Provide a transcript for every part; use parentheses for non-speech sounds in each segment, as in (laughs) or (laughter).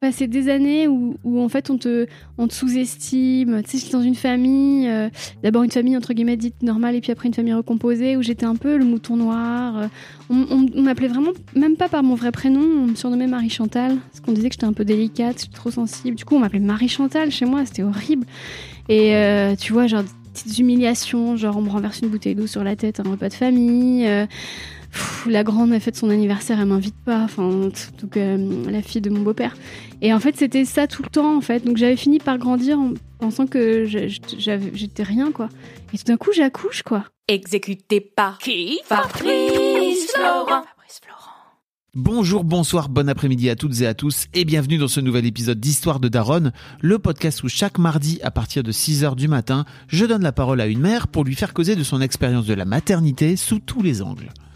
Passer des années où, en fait on te, sous-estime. Tu sais, j'étais dans une famille, euh, d'abord une famille entre guillemets dite normale et puis après une famille recomposée où j'étais un peu le mouton noir. Euh, on, m'appelait vraiment, même pas par mon vrai prénom, on me surnommait Marie Chantal parce qu'on disait que j'étais un peu délicate, trop sensible. Du coup, on m'appelait Marie Chantal chez moi, c'était horrible. Et euh, tu vois, genre petites humiliations, genre on me renverse une bouteille d'eau sur la tête à un repas de famille. Pff, la grande a fait son anniversaire, elle m'invite pas. Enfin, donc euh, la fille de mon beau-père. Et en fait, c'était ça tout le temps, en fait. Donc j'avais fini par grandir en pensant que j'étais rien, quoi. Et tout d'un coup, j'accouche, quoi. Exécuté par qui Fabrice Florent. Bonjour, bonsoir, bon après-midi à toutes et à tous et bienvenue dans ce nouvel épisode d'Histoire de Daronne, le podcast où chaque mardi à partir de 6h du matin, je donne la parole à une mère pour lui faire causer de son expérience de la maternité sous tous les angles.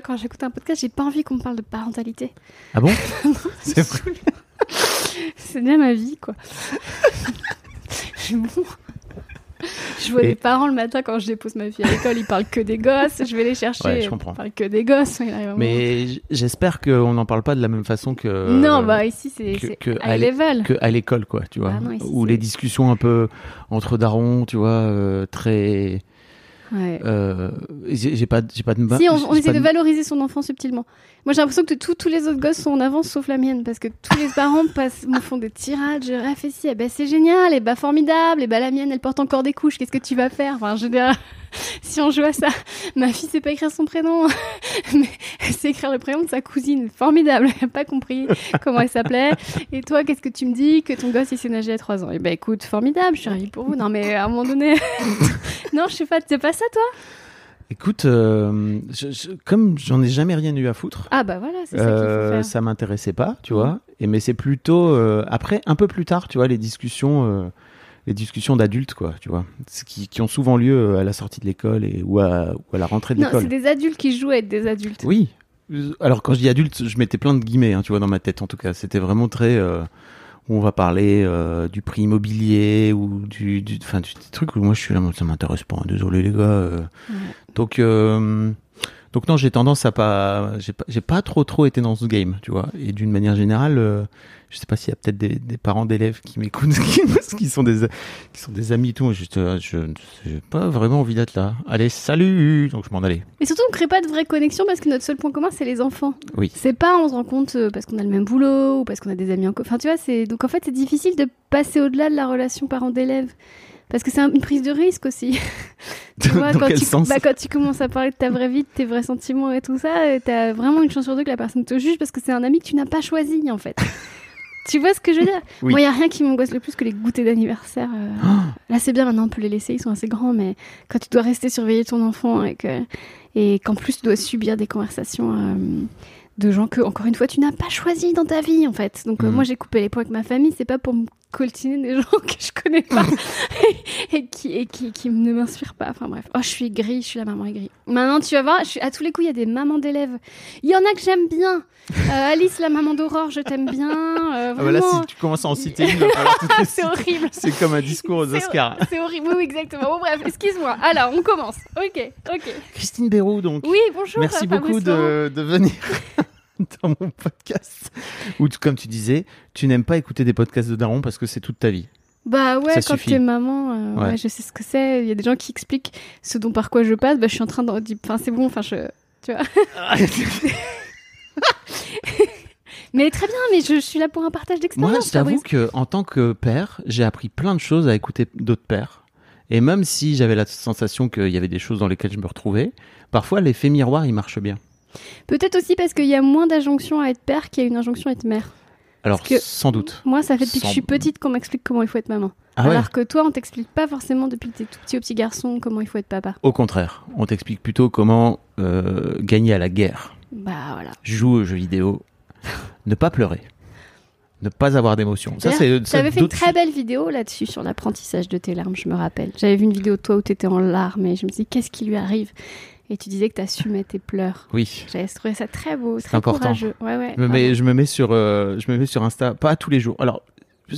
Quand j'écoute un podcast, j'ai pas envie qu'on me parle de parentalité. Ah bon (laughs) C'est vrai. C'est bien ma vie, quoi. (laughs) bon. Je vois Et- des parents le matin quand je dépose ma fille à l'école, ils parlent que des gosses. Je vais les chercher, Ouais, je ils comprends. parlent que des gosses. Mais j'espère qu'on n'en parle pas de la même façon que. non, bah ici c'est à level. que à l'école quoi tu vois Ah non, ici, les discussions un peu entre darons tu vois euh, très Ouais. euh, j'ai pas j'ai pas de Si, on, essaie de valoriser son enfant subtilement. Moi, j'ai l'impression que tous tous les autres gosses sont en avance sauf la mienne parce que tous les parents (laughs) passent, me font des tirades. Je réfléchis, eh ben, c'est génial, et bah formidable, et bah la mienne, elle porte encore des couches, qu'est-ce que tu vas faire? Enfin, je veux dire, (laughs) si on joue à ça, ma fille sait pas écrire son prénom, (laughs) mais elle sait écrire le prénom de sa cousine, formidable, elle a pas compris comment elle s'appelait. Et toi, qu'est-ce que tu me dis que ton gosse il sait nager à 3 ans? Et ben écoute, formidable, je suis ravie pour vous. Non, mais à un moment donné, (laughs) non, je sais pas, c'est pas ça toi? Écoute euh, je- je- comme j'en ai jamais rien eu à foutre Ah bah voilà, c'est ça qu'il faut euh, faire. ça m'intéressait pas tu vois et mais c'est plutôt euh, après un peu plus tard tu vois les discussions euh, les discussions d'adultes quoi tu vois qui, qui ont souvent lieu euh, à la sortie de l'école et ou à, ou à la rentrée de Non, l'école c'est des adultes qui jouent à être des adultes. Oui. Alors quand je dis adulte, je mettais plein de guillemets, hein, tu vois, dans ma tête en tout cas. C'était vraiment très. euh, où on va parler euh, du prix immobilier ou du, du, enfin, du, des trucs où moi je suis là, ça m'intéresse pas. hein, Désolé les gars. euh. Ouais. Donc, donc non, j'ai tendance à pas, j'ai pas, trop trop été dans ce game, tu vois. Et d'une manière générale, euh, je sais pas s'il y a peut-être des, des parents d'élèves qui m'écoutent, (laughs) qui, qui sont des, qui sont des amis et tout. Juste, euh, je, j'ai pas vraiment envie d'être là. Allez, salut. Donc je m'en allais. Mais surtout, on crée pas de vraie connexion parce que notre seul point commun, c'est les enfants. Oui. C'est pas, on se rend compte euh, parce qu'on a le même boulot ou parce qu'on a des amis en commun. Enfin, tu vois, c'est donc en fait, c'est difficile de passer au-delà de la relation parent-d'élève. Parce que c'est un- une prise de risque aussi. (laughs) tu vois, Dans quand, quel tu, sens bah, quand tu commences à parler de ta vraie vie, de tes vrais sentiments et tout ça, euh, t'as vraiment une chance sur deux que la personne te juge parce que c'est un ami que tu n'as pas choisi en fait. (laughs) Tu vois ce que je veux dire? Oui. Moi, il n'y a rien qui m'angoisse le plus que les goûters d'anniversaire. euh. Là, c'est bien, maintenant, on peut les laisser, ils sont assez grands, mais quand tu dois rester surveiller ton enfant et que- et qu'en plus, tu dois subir des conversations euh, de gens que, encore une fois, tu n'as pas choisi dans ta vie, en fait. Donc, euh, Mhm. moi, j'ai coupé les points avec ma famille, c'est pas pour me coltiner des gens (laughs) que je connais pas et, qui, et qui, qui ne m'inspirent pas. Enfin, bref. Oh, je suis gris, je suis la maman aigrie. Maintenant, tu vas voir, je suis, à tous les coups, il y a des mamans d'élèves. Il y en a que j'aime bien. Euh, Alice, la maman d'Aurore, je t'aime bien. Euh, Ah bah là, si tu commences à en citer une, (laughs) C'est horrible. C'est comme un discours aux Oscars. C'est horrible. Oui, exactement. Bon, bref, excuse-moi. Alors, on commence. Ok, ok. Christine Béraud, donc. Oui, bonjour. Merci euh, beaucoup de venir (laughs) (laughs) dans mon podcast. Ou tu- comme tu disais, tu n'aimes pas écouter des podcasts de Daron parce que c'est toute ta vie. Bah ouais, Ça quand t'es maman, euh, Ouais. ouais, je sais ce que c'est. Il y a des gens qui expliquent ce dont par quoi je passe. Bah, je suis en train de dire, enfin, c'est bon, enfin, je. (laughs) Mais très bien, mais je, je suis là pour un partage d'expérience. Moi, je t'avoue que en tant que père, j'ai appris plein de choses à écouter d'autres pères. Et même si j'avais la sensation qu'il y avait des choses dans lesquelles je me retrouvais, parfois l'effet miroir, il marche bien. Peut-être aussi parce qu'il y a moins d'injonctions à être père qu'il y a une injonction à être mère. Alors, que- sans doute. Moi, ça fait depuis que je suis petite qu'on m'explique comment il faut être maman. Ah ouais Alors que toi, on t'explique pas forcément depuis que t'es tout petit au petit garçon comment il faut être papa. Au contraire, on t'explique plutôt comment euh, gagner à la guerre. Bah voilà. Jouer aux jeux vidéo, (laughs) ne pas pleurer, ne pas avoir d'émotion. Ça, c'est. ça, J'avais fait une très belle vidéo là-dessus sur l'apprentissage de tes larmes, je me rappelle. J'avais vu une vidéo de toi où tu étais en larmes et je me dis qu'est-ce qui lui arrive? Et tu disais que tu assumais tes pleurs. Oui. J'avais trouvé ça très beau, C'est très important. courageux. Ouais, ouais. Je me, mets, je me mets sur, euh, je me mets sur Insta, pas tous les jours. Alors,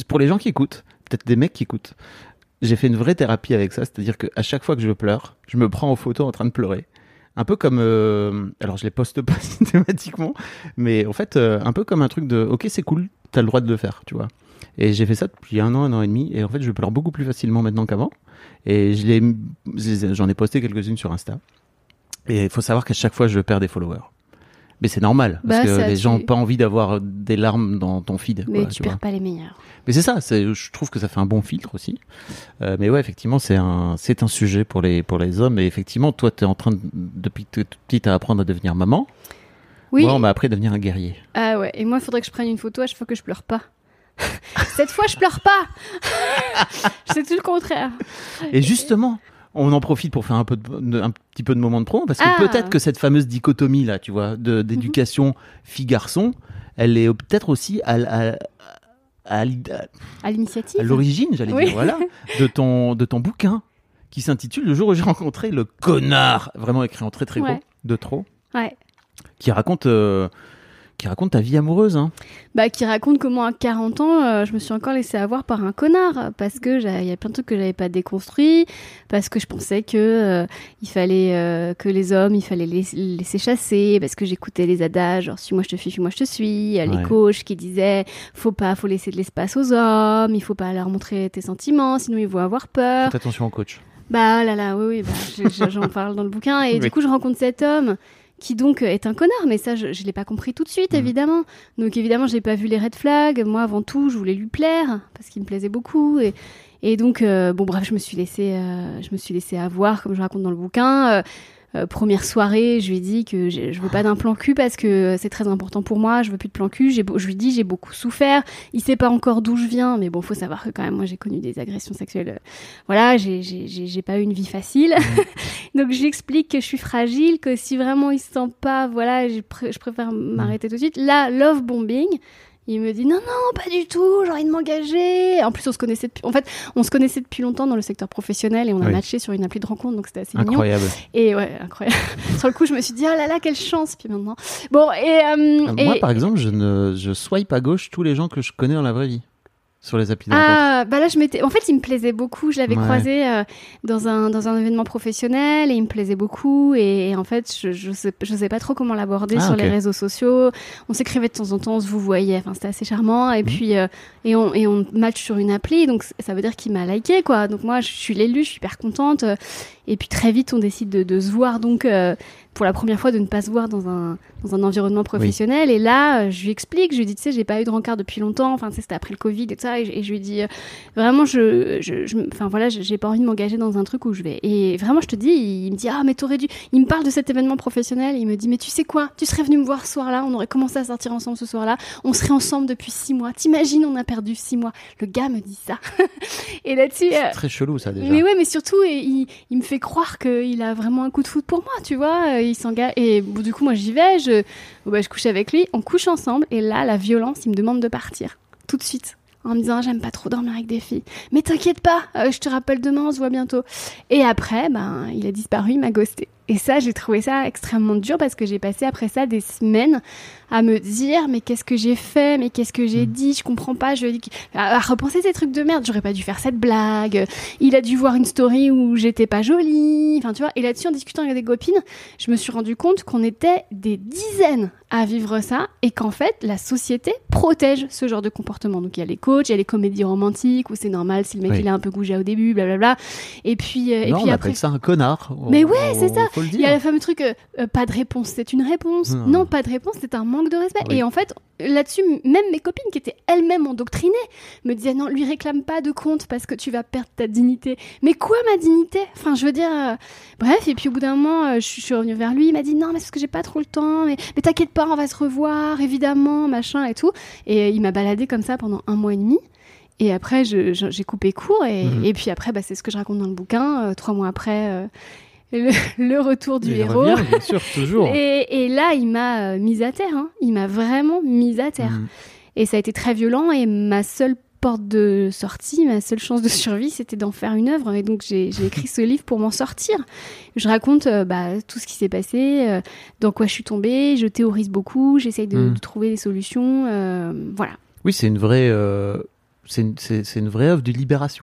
pour les gens qui écoutent, peut-être des mecs qui écoutent, j'ai fait une vraie thérapie avec ça, c'est-à-dire qu'à chaque fois que je pleure, je me prends en photo en train de pleurer. Un peu comme, euh, alors je les poste pas (laughs) systématiquement, mais en fait, euh, un peu comme un truc de, ok, c'est cool, t'as le droit de le faire, tu vois. Et j'ai fait ça depuis un an, un an et demi, et en fait, je pleure beaucoup plus facilement maintenant qu'avant. Et je j'en ai posté quelques-unes sur Insta. Et il faut savoir qu'à chaque fois, je perds des followers. Mais c'est normal, parce Bah, que les gens n'ont pas envie d'avoir des larmes dans ton feed. Mais quoi, tu tu vois. perds pas les meilleurs. Mais c'est ça, je trouve que ça fait un bon filtre aussi. Euh, mais ouais, effectivement, c'est un, c'est un sujet pour les, pour les hommes. Et effectivement, toi, tu es en train, de, depuis toute petite, à apprendre à devenir maman. Oui. Moi, on m'a appris à devenir un guerrier. Ah ouais. Et moi, il faudrait que je prenne une photo à chaque fois que je pleure pas. (laughs) Cette fois, je pleure pas. (laughs) C'est tout le contraire. Et justement, on en profite pour faire un, peu de, un petit peu de moment de promo, parce que Ah. peut-être que cette fameuse dichotomie, là, tu vois, de, d'éducation fille-garçon, elle est peut-être aussi à, à, à, À l'initiative. à l'origine, j'allais Oui. dire, voilà, de ton, de ton bouquin qui s'intitule Le jour où j'ai rencontré le connard, vraiment écrit en très très gros, Ouais. de trop, Ouais. qui raconte, euh, qui raconte ta vie amoureuse. Hein. Bah, qui raconte comment à 40 ans, euh, je me suis encore laissé avoir par un connard parce que j'a- il y a plein de trucs que j'avais pas déconstruits, parce que je pensais que euh, il fallait euh, que les hommes, il fallait les laisser chasser, parce que j'écoutais les adages, genre suis-moi je te suis, suis-moi je te suis, Ouais. les coachs qui disaient faut pas, faut laisser de l'espace aux hommes, il faut pas leur montrer tes sentiments, sinon ils vont avoir peur. Faites attention au coach. Bah là là, oui, oui, bah, je- je- j'en parle dans le bouquin. Et (laughs) Oui. du coup, je rencontre cet homme qui donc euh, est un connard, mais ça, je, je l'ai pas compris tout de suite, Mhm. évidemment. Donc évidemment, j'ai pas vu les red flags. Moi, avant tout, je voulais lui plaire parce qu'il me plaisait beaucoup. Et, et donc, euh, bon, bref, je me suis laissé, euh, je me suis laissé avoir, comme je raconte dans le bouquin. Euh, première soirée, je lui ai dit que j'ai- je veux pas d'un plan cul parce que c'est très important pour moi. Je veux plus de plan cul. Je lui dis j'ai beaucoup souffert. Il sait pas encore d'où je viens, mais bon, faut savoir que quand même moi j'ai connu des agressions sexuelles. euh, Voilà, j'ai pas eu une vie facile. (laughs) Donc j'explique que je suis fragile, que si vraiment il se sent pas, voilà, je, pr- je préfère m'arrêter tout de suite. Là, love bombing. Il me dit non non pas du tout j'ai envie de m'engager en plus on se connaissait depuis en fait on se connaissait depuis longtemps dans le secteur professionnel et on a Oui. matché sur une appli de rencontre donc c'était assez mignon et ouais, incroyable. (laughs) Sur le coup, je me suis dit, oh là là, quelle chance. Puis maintenant. Bon, et. euh, Moi, par exemple, je ne je swipe à gauche tous les gens que je connais dans la vraie vie sur les applis de rencontre. Ah, bah là, je m'étais. En fait, il me plaisait beaucoup. Je l'avais Ouais. croisé euh, dans, un, dans un événement professionnel et il me plaisait beaucoup. Et, et en fait, je, je, sais, je sais pas trop comment l'aborder Ah, sur les réseaux sociaux. On s'écrivait de temps en temps, on se vous voyait. Enfin, c'était assez charmant. Et puis, euh, et, on, et on match sur une appli. Donc, ça veut dire qu'il m'a liké, quoi. Donc, moi, je suis l'élu, je suis hyper contente. Et puis très vite, on décide de, de se voir, donc euh, pour la première fois, de ne pas se voir dans un, dans un environnement professionnel. Et là, euh, je lui explique, je lui dis, tu sais, j'ai pas eu de rencard depuis longtemps, enfin, tu sais, c'était après le Covid et tout ça. Et, je- et je lui dis, euh, vraiment, je, je, je- enfin voilà, j'ai pas envie de m'engager dans un truc où je vais. Et vraiment, je te dis, il, me dit, ah, mais t'aurais dû. Il me parle de cet événement professionnel. Il me dit, mais tu sais quoi, tu serais venu me voir ce soir-là, on aurait commencé à sortir ensemble ce soir-là, on serait ensemble depuis six mois. T'imagines, on a perdu six mois. Le gars me dit ça. (laughs) et là-dessus. euh, Très chelou ça déjà. mais ouais, mais surtout, et il, il me fait croire qu'il a vraiment un coup de foot pour moi, tu vois. Et du coup, moi, j'y vais, je, bah, je couche avec lui, on couche ensemble, et là, la violence, il me demande de partir, tout de suite. En me disant, j'aime pas trop dormir avec des filles. Mais t'inquiète pas, euh, je te rappelle demain, on se voit bientôt. Et après, ben, il a disparu, il m'a ghosté. Et ça, j'ai trouvé ça extrêmement dur parce que j'ai passé après ça des semaines à me dire mais qu'est-ce que j'ai fait, mais qu'est-ce que j'ai dit, je comprends pas, je à, à repenser ces trucs de merde, j'aurais pas dû faire cette blague. Il a dû voir une story où j'étais pas jolie, enfin tu vois. Et là-dessus, en discutant avec des copines, je me suis rendu compte qu'on était des dizaines à vivre ça et qu'en fait la société protège ce genre de comportement. Donc il y a les coachs, il y a les comédies romantiques où c'est normal si le mec Oui. il est un peu gougé au début, blablabla. Et puis euh, et non, puis on après appelle ça un connard. Mais On- ouais, c'est ça. Il y a le fameux truc, euh, euh, pas de réponse, c'est une réponse. Non. Non, pas de réponse, c'est un manque de respect. Oui. Et en fait, là-dessus, même mes copines qui étaient elles-mêmes endoctrinées me disaient non, lui réclame pas de compte parce que tu vas perdre ta dignité. Mais quoi ma dignité? Enfin, je veux dire, euh, bref. Et puis au bout d'un moment, euh, je suis- je suis revenue vers lui. Il m'a dit non, mais c'est parce que j'ai pas trop le temps. Mais, mais t'inquiète pas, on va se revoir, évidemment, machin et tout. Et euh, il m'a baladé comme ça pendant un mois et demi. Et après, j'ai coupé court. Et, et puis après, bah, c'est ce que je raconte dans le bouquin. euh, trois mois après, le, (laughs) le retour du Il héros. revient, bien sûr, (laughs) toujours. Et, et là, il m'a euh, mise à terre. hein. Il m'a vraiment mise à terre. Mhm. Et ça a été très violent. Et ma seule porte de sortie, ma seule chance de survie, c'était d'en faire une œuvre. Et donc, j'ai écrit ce livre pour m'en sortir. Je raconte euh, bah, tout ce qui s'est passé, euh, dans quoi je suis tombée. Je théorise beaucoup. J'essaye de, de trouver des solutions. euh, voilà. Oui, c'est une vraie, euh, c'est une, c'est- c'est une vraie œuvre de libération.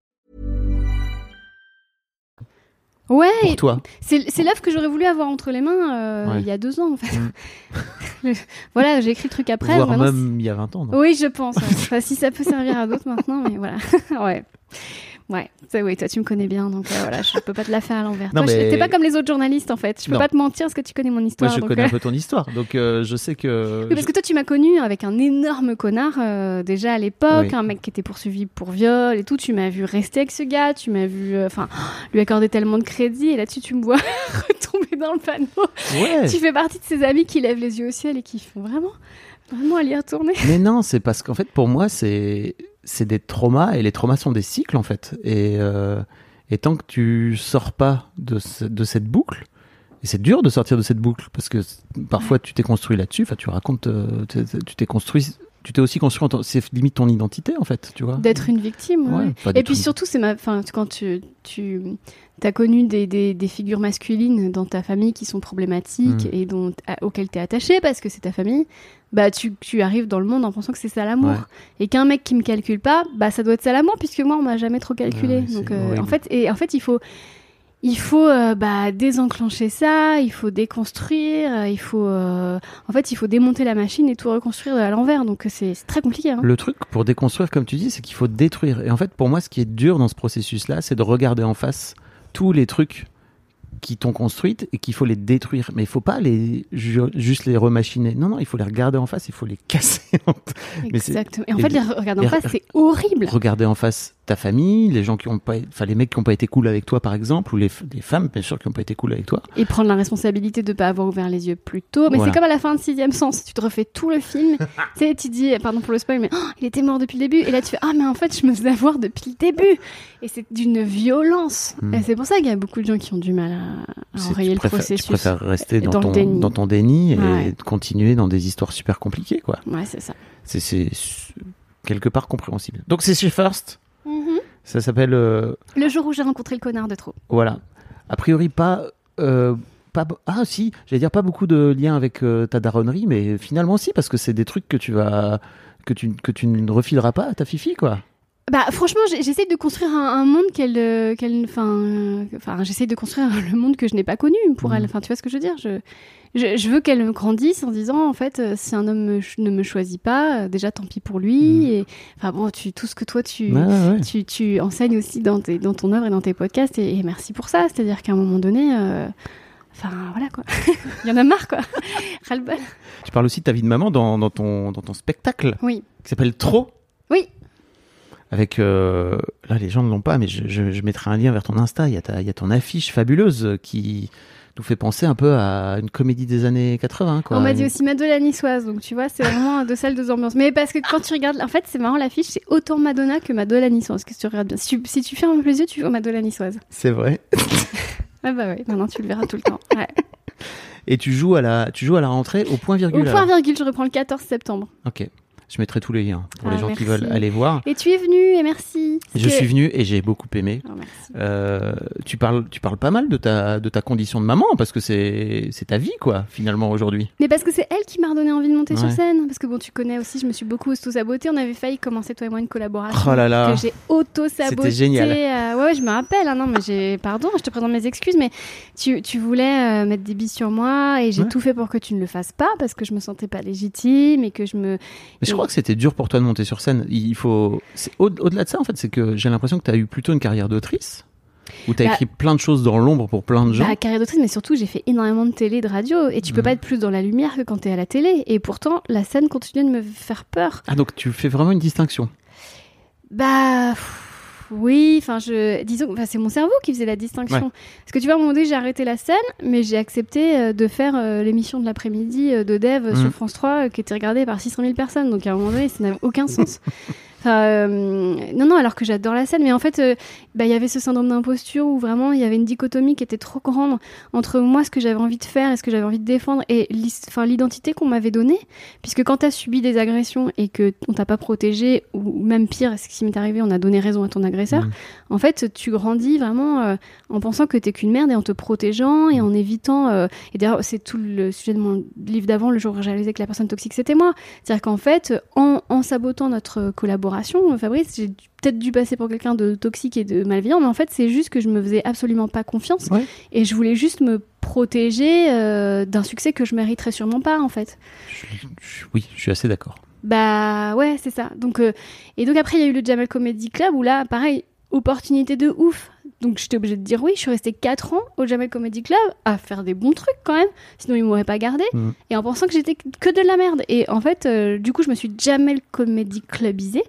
Ouais, Pour toi. c'est l'œuvre que j'aurais voulu avoir entre les mains euh, Ouais. il y a deux ans, en fait. Mm. (laughs) voilà, j'ai écrit le truc après. Voire même il y a 20 ans. non? Oui, je pense. Enfin, si ça peut servir à d'autres maintenant, mais voilà. (laughs) ouais. Ouais, ça, oui, toi tu me connais bien, donc euh, voilà, je peux pas te la faire à l'envers. (laughs) Non, Toi, je- mais- T'es pas comme les autres journalistes en fait. Je peux Non. pas te mentir parce que tu connais mon histoire. Moi, je donc, connais euh, un peu ton histoire, donc euh, je sais que. oui, parce que toi, tu m'as connu avec un énorme connard euh, déjà à l'époque, Oui. un mec qui était poursuivi pour viol et tout. Tu m'as vu rester avec ce gars, tu m'as vu, euh, enfin, lui accorder tellement de crédit et là-dessus, tu me vois (laughs) retomber dans le panneau. Ouais. Tu fais partie de ces amis qui lèvent les yeux au ciel et qui font vraiment, vraiment à y retourner. Mais non, c'est parce qu'en fait, pour moi, c'est c'est des traumas et les traumas sont des cycles en fait. Et, euh, et tant que tu sors pas de, ce- de cette boucle, et c'est dur de sortir de cette boucle parce que parfois tu t'es construit là-dessus. Enfin, tu racontes, euh, tu t'es construit, tu t'es aussi construit. C'est limite ton identité en fait, tu vois. D'être une victime. Ouais, Et puis surtout, c'est ma, enfin, quand tu, tu as connu des, des, des figures masculines dans ta famille qui sont problématiques Mm. et dont, à- auxquelles tu es attaché parce que c'est ta famille, bah tu, tu arrives dans le monde en pensant que c'est ça l'amour. Ouais. Et qu'un mec qui me calcule pas, bah ça doit être ça l'amour puisque moi on m'a jamais trop calculé. C'est Donc euh, en fait, et en fait il faut il faut euh, bah, désenclencher ça, il faut déconstruire, euh, il faut euh, en fait il faut démonter la machine et tout reconstruire à l'envers. Donc c'est très compliqué. Hein. Le truc pour déconstruire, comme tu dis, c'est qu'il faut détruire. Et en fait, pour moi, ce qui est dur dans ce processus-là, c'est de regarder en face tous les trucs qui t'ont construite et qu'il faut les détruire. Mais il faut pas les ju- juste les remachiner. Non, non, il faut les regarder en face, il faut les (laughs) casser. Mais Exactement. Et en fait, les regarder en face, c'est horrible. regarder en face ta famille, les gens qui ont pas, enfin les mecs qui ont pas été cool avec toi, par exemple, ou les, les femmes, bien sûr, qui ont pas été cool avec toi. Et prendre la responsabilité de ne pas avoir ouvert les yeux plus tôt. Mais Voilà. c'est comme à la fin de Sixième Sens. Tu te refais tout le film. (laughs) tu sais, tu dis, pardon pour le spoil, mais Oh, il était mort depuis le début. Et là, tu fais, ah, mais en fait, je me faisais avoir depuis le début. Et c'est d'une violence. Hmm. Et c'est pour ça qu'il y a beaucoup de gens qui ont du mal à, à enrayer le préfères, processus. Tu préfères rester dans, ton, déni. dans ton déni et Ouais. continuer dans des histoires super compliquées, quoi. Ouais, c'est ça. C'est- quelque part compréhensible. Donc c'est chez First. Ça s'appelle. euh, Le jour où j'ai rencontré le connard de trop. Voilà. A priori, pas. euh, pas ah, si, j'allais dire pas beaucoup de liens avec euh, ta daronnerie, mais finalement, si, parce que c'est des trucs que tu vas. Que tu, que tu ne refileras pas à ta fifi, quoi. Bah franchement, j'essaie de construire un, un monde qu'elle, qu'elle, enfin, j'essaie de construire (laughs) le monde que je n'ai pas connu pour Mhm. elle. Enfin, tu vois ce que je veux dire? Je, je, je veux qu'elle grandisse en disant, en fait, euh, si un homme me ne me choisit pas, euh, déjà tant pis pour lui. Mhm. Et enfin bon, tu, tout ce que toi tu, ouais, tu, tu enseignes aussi dans, tes, dans ton œuvre et dans tes podcasts, et, et merci pour ça. C'est-à-dire qu'à un moment donné, euh, enfin voilà quoi, (laughs) il y en a marre quoi, (laughs) ras-le-bol. Tu parles aussi de ta vie de maman dans, dans ton, dans ton spectacle Oui. qui s'appelle Trop. Oui. Avec. euh, là, les gens ne l'ont pas, mais je, je, je mettrai un lien vers ton Insta. Il y, a ta- il y a ton affiche fabuleuse qui nous fait penser un peu à une comédie des années 80. Quoi. On m'a dit aussi Madonna niçoise, donc tu vois, c'est vraiment deux salles, deux ambiances. Mais parce que quand tu regardes, en fait, c'est marrant, l'affiche, c'est autant Madonna que Madonna niçoise, que tu regardes bien? Si tu, si tu fermes les yeux, tu vois Madonna niçoise. C'est vrai. (laughs) Ah bah oui, maintenant tu le verras tout le temps. Ouais. Et tu joues à la, tu joues à la rentrée au point Au virgule. point alors? virgule, je reprends le 14 septembre. Ok. Je mettrai tous les liens pour Ah, les gens qui veulent aller voir. Et tu es venu, et merci. Je que- suis venu et j'ai beaucoup aimé. Oh. Euh, tu parles, tu parles pas mal de ta, de ta condition de maman parce que c'est, c'est ta vie quoi finalement aujourd'hui. Mais parce que c'est elle qui m'a redonné envie de monter sur scène. Parce que bon, tu connais aussi, je me suis beaucoup auto-sabotée. On avait failli commencer, toi et moi, une collaboration. Oh là là. Que j'ai auto-sabotée. C'était génial. Euh, ouais, ouais, je me rappelle. hein, non, mais j'ai. Pardon, je te présente mes excuses, mais tu, tu voulais euh, mettre des billes sur moi et j'ai Ouais. tout fait pour que tu ne le fasses pas parce que je me sentais pas légitime et que je me. Mais je crois que c'était dur pour toi de monter sur scène. Il faut, au-delà de ça en fait, c'est que j'ai l'impression que tu as eu plutôt une carrière d'autrice où tu as Bah- écrit plein de choses dans l'ombre pour plein de gens. Bah, carrière d'autrice, mais surtout, j'ai fait énormément de télé, de radio et tu peux Mm. pas être plus dans la lumière que quand t'es à la télé. Et pourtant, la scène continue de me faire peur. Ah donc tu fais vraiment une distinction? Bah pff, oui, enfin je disons c'est mon cerveau qui faisait la distinction. Ouais. Parce que tu vois à un moment donné, j'ai arrêté la scène, mais j'ai accepté euh, de faire euh, l'émission de l'après-midi euh, de Dev euh, Mhm. sur France 3 euh, qui était regardée par 600 000 personnes. Donc à un moment donné, ça n'avait aucun sens. (laughs) Enfin, euh, non, non, alors que j'adore la scène, mais en fait, euh, bah, il y avait ce syndrome d'imposture où vraiment il y avait une dichotomie qui était trop grande entre moi, ce que j'avais envie de faire et ce que j'avais envie de défendre, et l'identité qu'on m'avait donnée. Puisque quand tu as subi des agressions et que on t'a pas protégé, ou même pire, ce qui m'est arrivé, on a donné raison à ton agresseur, Mhm. en fait, tu grandis vraiment euh, en pensant que t'es qu'une merde et en te protégeant et en évitant. et d'ailleurs, c'est tout le sujet de mon livre d'avant, le jour où j'ai réalisé que la personne toxique, c'était moi. C'est-à-dire qu'en fait, en, en sabotant notre collaboration, Fabrice, j'ai peut-être dû passer pour quelqu'un de toxique et de malveillant, mais en fait, c'est juste que je me faisais absolument pas confiance Ouais. et je voulais juste me protéger euh, d'un succès que je mériterais sûrement pas, en fait. Je- je- oui, je suis assez d'accord. Bah ouais, c'est ça. Donc euh, et donc après il y a eu le Jamal Comedy Club où là pareil, opportunité de ouf. Donc j'étais obligée de dire oui, je suis restée 4 ans au Jamal Comedy Club à faire des bons trucs quand même, sinon ils m'auraient pas gardé Mhm. et en pensant que j'étais que de la merde. Et en fait, euh, du coup, je me suis Jamel Comedy Clubisée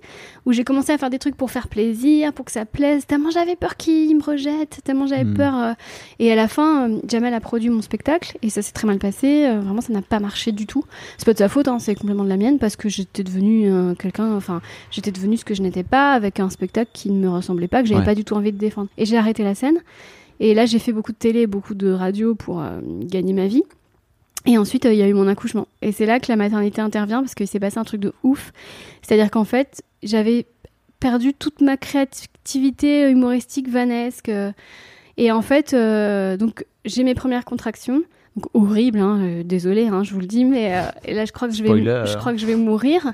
où j'ai commencé à faire des trucs pour faire plaisir, pour que ça plaise, tellement j'avais peur qu'ils me rejettent, tellement j'avais Mhm. peur euh, et à la fin, euh, Jamel a produit mon spectacle et ça s'est très mal passé, vraiment ça n'a pas marché du tout. C'est pas de sa faute, hein, c'est complètement de la mienne parce que j'étais devenue quelqu'un, enfin, j'étais devenue ce que je n'étais pas avec un spectacle qui ne me ressemblait pas, que j'avais Ouais. pas du tout envie de défendre. Et j'ai arrêté la scène. Et là, j'ai fait beaucoup de télé, beaucoup de radio pour euh, gagner ma vie. Et ensuite, euh, il y a eu mon accouchement. Et c'est là que la maternité intervient parce qu'il s'est passé un truc de ouf. C'est-à-dire qu'en fait, j'avais perdu toute ma créativité humoristique, vanesque. euh, et en fait, euh, donc j'ai mes premières contractions. Donc horrible, hein, euh, désolé, hein, je vous le dis, mais euh, et là je crois que je vais, Spoiler. je crois que je vais mourir.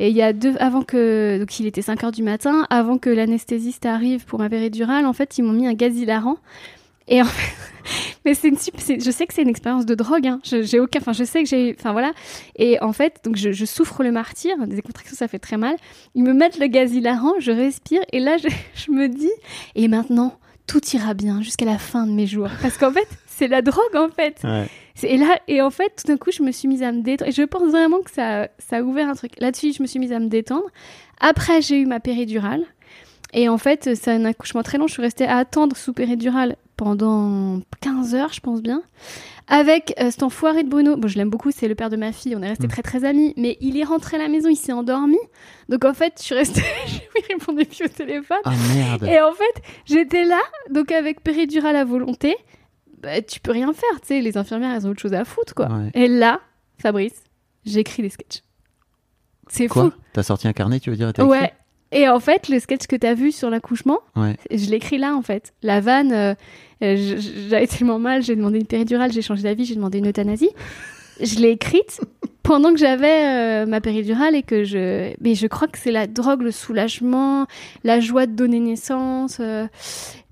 Et il y a deux, avant que, donc il était 5 heures du matin, avant que l'anesthésiste arrive pour ma péridurale, en fait ils m'ont mis un gaz hilarant. Et en fait, (laughs) mais c'est une, je sais que c'est une expérience de drogue, hein. J'ai aucun, enfin je sais que j'ai, enfin voilà. Et en fait, donc je, je souffre le martyr, des contractions ça fait très mal. Ils me mettent le gaz hilarant, je respire et là je, (laughs) je me dis, et maintenant tout ira bien jusqu'à la fin de mes jours. Parce qu'en fait, c'est la drogue en fait. Ouais. Et là, et en fait, tout d'un coup, je me suis mise à me détendre. Et je pense vraiment que ça, ça a ouvert un truc. Là-dessus, je me suis mise à me détendre. Après, j'ai eu ma péridurale. Et en fait, c'est un accouchement très long. Je suis restée à attendre sous péridurale pendant 15 heures, je pense bien. Avec euh, cet enfoiré de Bruno. Bon, je l'aime beaucoup, c'est le père de ma fille. On est restés Mm. très très amis. Mais il est rentré à la maison, il s'est endormi. Donc en fait, je suis restée. (laughs) je lui répondais plus au téléphone. Ah merde. Et en fait, j'étais là, donc avec péridurale à volonté, bah, tu peux rien faire, tu sais, les infirmières, elles ont autre chose à foutre, quoi. Ouais. Et là, Fabrice, j'écris des sketchs. C'est Quoi fou. T'as sorti un carnet, tu veux dire et t'as Ouais. Et en fait, le sketch que tu as vu sur l'accouchement, Ouais. je l'écris là en fait. La vanne, euh, euh, j'avais tellement mal, j'ai demandé une péridurale, j'ai changé d'avis, j'ai demandé une euthanasie. Je l'ai écrite pendant que j'avais euh, ma péridurale et que je. Mais je crois que c'est la drogue, le soulagement, la joie de donner naissance. euh,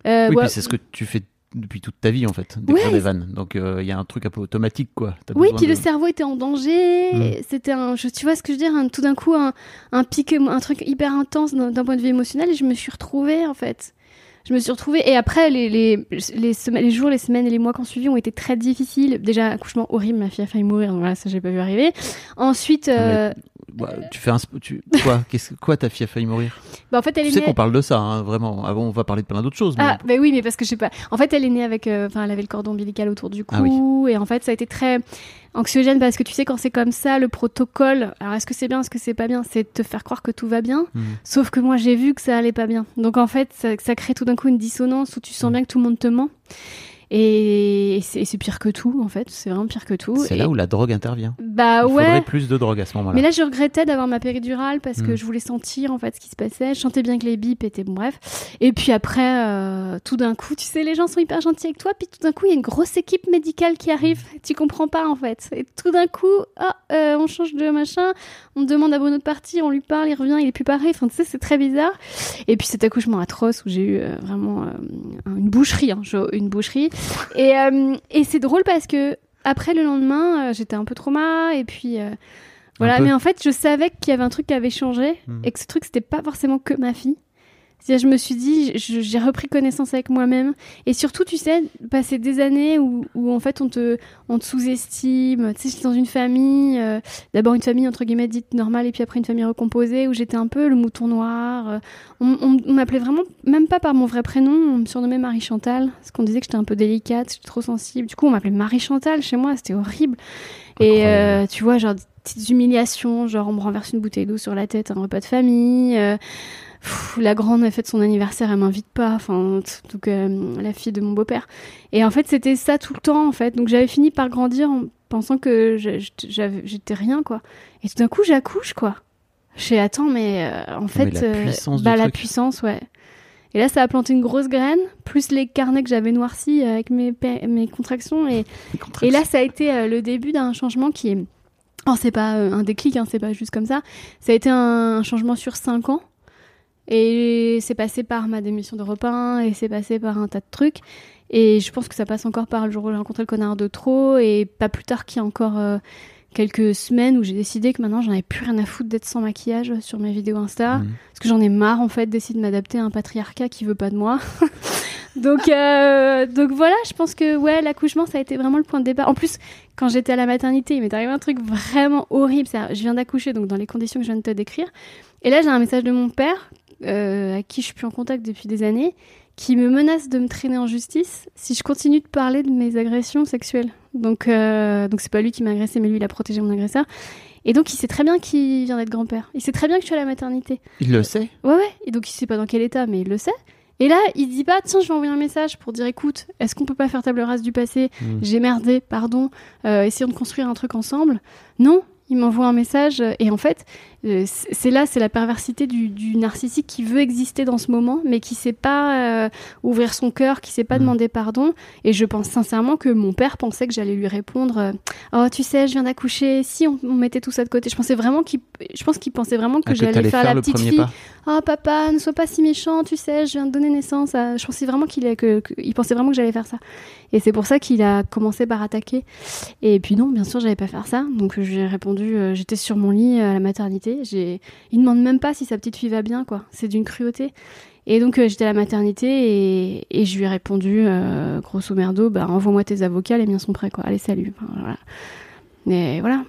oui, ouais. puis c'est ce que tu fais depuis toute ta vie en fait, d'écrire Ouais, des vannes. Donc il y a un truc un peu automatique quoi. T'as Oui, puis de- le cerveau était en danger. Mm. C'était un, je- tu vois ce que je veux dire, un- tout d'un coup un, un pic, un truc hyper intense d'un d'un point de vue émotionnel, et je me suis retrouvée en fait. Je me suis retrouvée et après les les les, semaines, les jours, les semaines et les mois qui ont suivi ont été très difficiles. Déjà accouchement horrible, ma fille a failli mourir, donc voilà ça j'ai pas vu arriver. Ensuite, euh, Bah, tu fais un tu... quoi Qu'est-ce quoi ta fille a failli mourir? Bah, en fait elle Tu est sais née. qu'on parle de ça hein, vraiment. Avant on va parler de plein d'autres choses. Mais... Ah, bah oui, mais parce que je sais pas. En fait, elle est née avec. euh, Enfin, elle avait le cordon ombilical autour du cou. Ah oui. Et en fait, ça a été très anxiogène parce que tu sais, quand c'est comme ça, le protocole. Alors, est-ce que c'est bien, est-ce que c'est pas bien? C'est de te faire croire que tout va bien. Hmm. Sauf que moi, j'ai vu que ça allait pas bien. Donc, en fait, ça, ça crée tout d'un coup une dissonance où tu Hmm. sens bien que tout le monde te ment. Et c'est pire que tout, en fait. C'est vraiment pire que tout. C'est là où la drogue intervient. Bah Il ouais. faudrait plus de drogue à ce moment-là. Mais là, je regrettais d'avoir ma péridurale parce que Mm. je voulais sentir en fait ce qui se passait. Je sentais bien que les bips étaient bon, bref. Et puis après, euh, tout d'un coup, tu sais, les gens sont hyper gentils avec toi. Puis tout d'un coup, il y a une grosse équipe médicale qui arrive. Tu comprends pas en fait. Et tout d'un coup, euh, on change de machin. On demande à Bruno de partir. On lui parle, il revient, il est plus pareil. Enfin, tu sais, c'est très bizarre. Et puis cet accouchement atroce où j'ai eu euh, vraiment une boucherie, hein, une boucherie. (laughs) Et, euh, et c'est drôle parce que après le lendemain, euh, j'étais un peu trauma et puis. euh, voilà, mais en fait, je savais qu'il y avait un truc qui avait changé Hmm. et que ce truc, c'était pas forcément que ma fille. Je me suis dit, j'ai repris connaissance avec moi-même. Et surtout, tu sais, passer des années où, où en fait, on te, on te sous-estime. Tu sais, j'étais dans une famille, euh, d'abord une famille entre guillemets dite normale et puis après une famille recomposée où j'étais un peu le mouton noir. Euh, On, on- on m'appelait vraiment, même pas par mon vrai prénom, on me surnommait Marie Chantal, parce qu'on disait que j'étais un peu délicate, que j'étais trop sensible. Du coup, on m'appelait Marie Chantal chez moi, c'était horrible. Et euh, tu vois, genre des petites humiliations, genre on me renverse une bouteille d'eau sur la tête, un repas de famille. euh, pff, la grande a fait son anniversaire, elle m'invite pas. Enfin, donc euh, la fille de mon beau-père. Et en fait, c'était ça tout le temps, en fait. Donc j'avais fini par grandir en pensant que j'étais rien, quoi. Et tout d'un coup, j'accouche, quoi. Je fais, attends, mais euh, en fait, la puissance du bah, la puissance, ouais. Et là, ça a planté une grosse graine, plus les carnets que j'avais noircis avec mes, contractions. Et, (laughs) et là, ça a été euh, le début d'un changement qui est. Oh, c'est pas euh, un déclic, hein, c'est pas juste comme ça. Ça a été un changement sur 5 ans. Et c'est passé par ma démission de repas et c'est passé par un tas de trucs. Et je pense que ça passe encore par le jour où j'ai rencontré le connard de trop. Et pas plus tard qu'il y a encore euh, quelques semaines où j'ai décidé que maintenant j'en avais plus rien à foutre d'être sans maquillage sur mes vidéos Insta. Mhm. Parce que j'en ai marre en fait d'essayer de m'adapter à un patriarcat qui veut pas de moi. (laughs) donc, euh, donc voilà, je pense que ouais, l'accouchement ça a été vraiment le point de départ. En plus, quand j'étais à la maternité, il m'est arrivé un truc vraiment horrible. Je viens d'accoucher, donc dans les conditions que je viens de te décrire. Et là, j'ai un message de mon père, euh, à qui je suis plus en contact depuis des années, qui me menace de me traîner en justice si je continue de parler de mes agressions sexuelles. Donc, euh, donc c'est pas lui qui m'a agressé, mais lui, il a protégé mon agresseur. Et donc, il sait très bien qu'il vient d'être grand-père. Il sait très bien que je suis à la maternité. Il le sait. Ouais, ouais. Et donc, il sait pas dans quel état, mais il le sait. Et là, il dit pas, tiens, je vais envoyer un message pour dire, écoute, est-ce qu'on peut pas faire table rase du passé? Mm. J'ai merdé, pardon. Euh, essayons de construire un truc ensemble. Non, il m'envoie un message. euh, Et en fait, euh, c'est là, c'est la perversité du, du narcissique qui veut exister dans ce moment, mais qui sait pas euh, ouvrir son cœur, qui sait pas Mm. demander pardon. Et je pense sincèrement que mon père pensait que j'allais lui répondre, euh, oh, tu sais, je viens d'accoucher. Si on, on mettait tout ça de côté, je pensais vraiment qu'il, je pense qu'il pensait vraiment que Ah, j'allais faire, faire la petite fille. pas. Oh papa, ne sois pas si méchant, tu sais, je viens de donner naissance à... Je pensais vraiment qu'il est... que... que- il pensait vraiment que j'allais faire ça. Et c'est pour ça qu'il a commencé par attaquer. Et puis non, bien sûr, j'allais pas faire ça. Donc j'ai répondu, euh, j'étais sur mon lit à la maternité. J'ai... Il demande même pas si sa petite fille va bien, quoi. C'est d'une cruauté. Et donc euh, j'étais à la maternité et, et je lui ai répondu, euh, grosso merdo, bah envoie-moi tes avocats, les miens sont prêts, quoi. Allez, salut. Enfin, voilà. Mais voilà.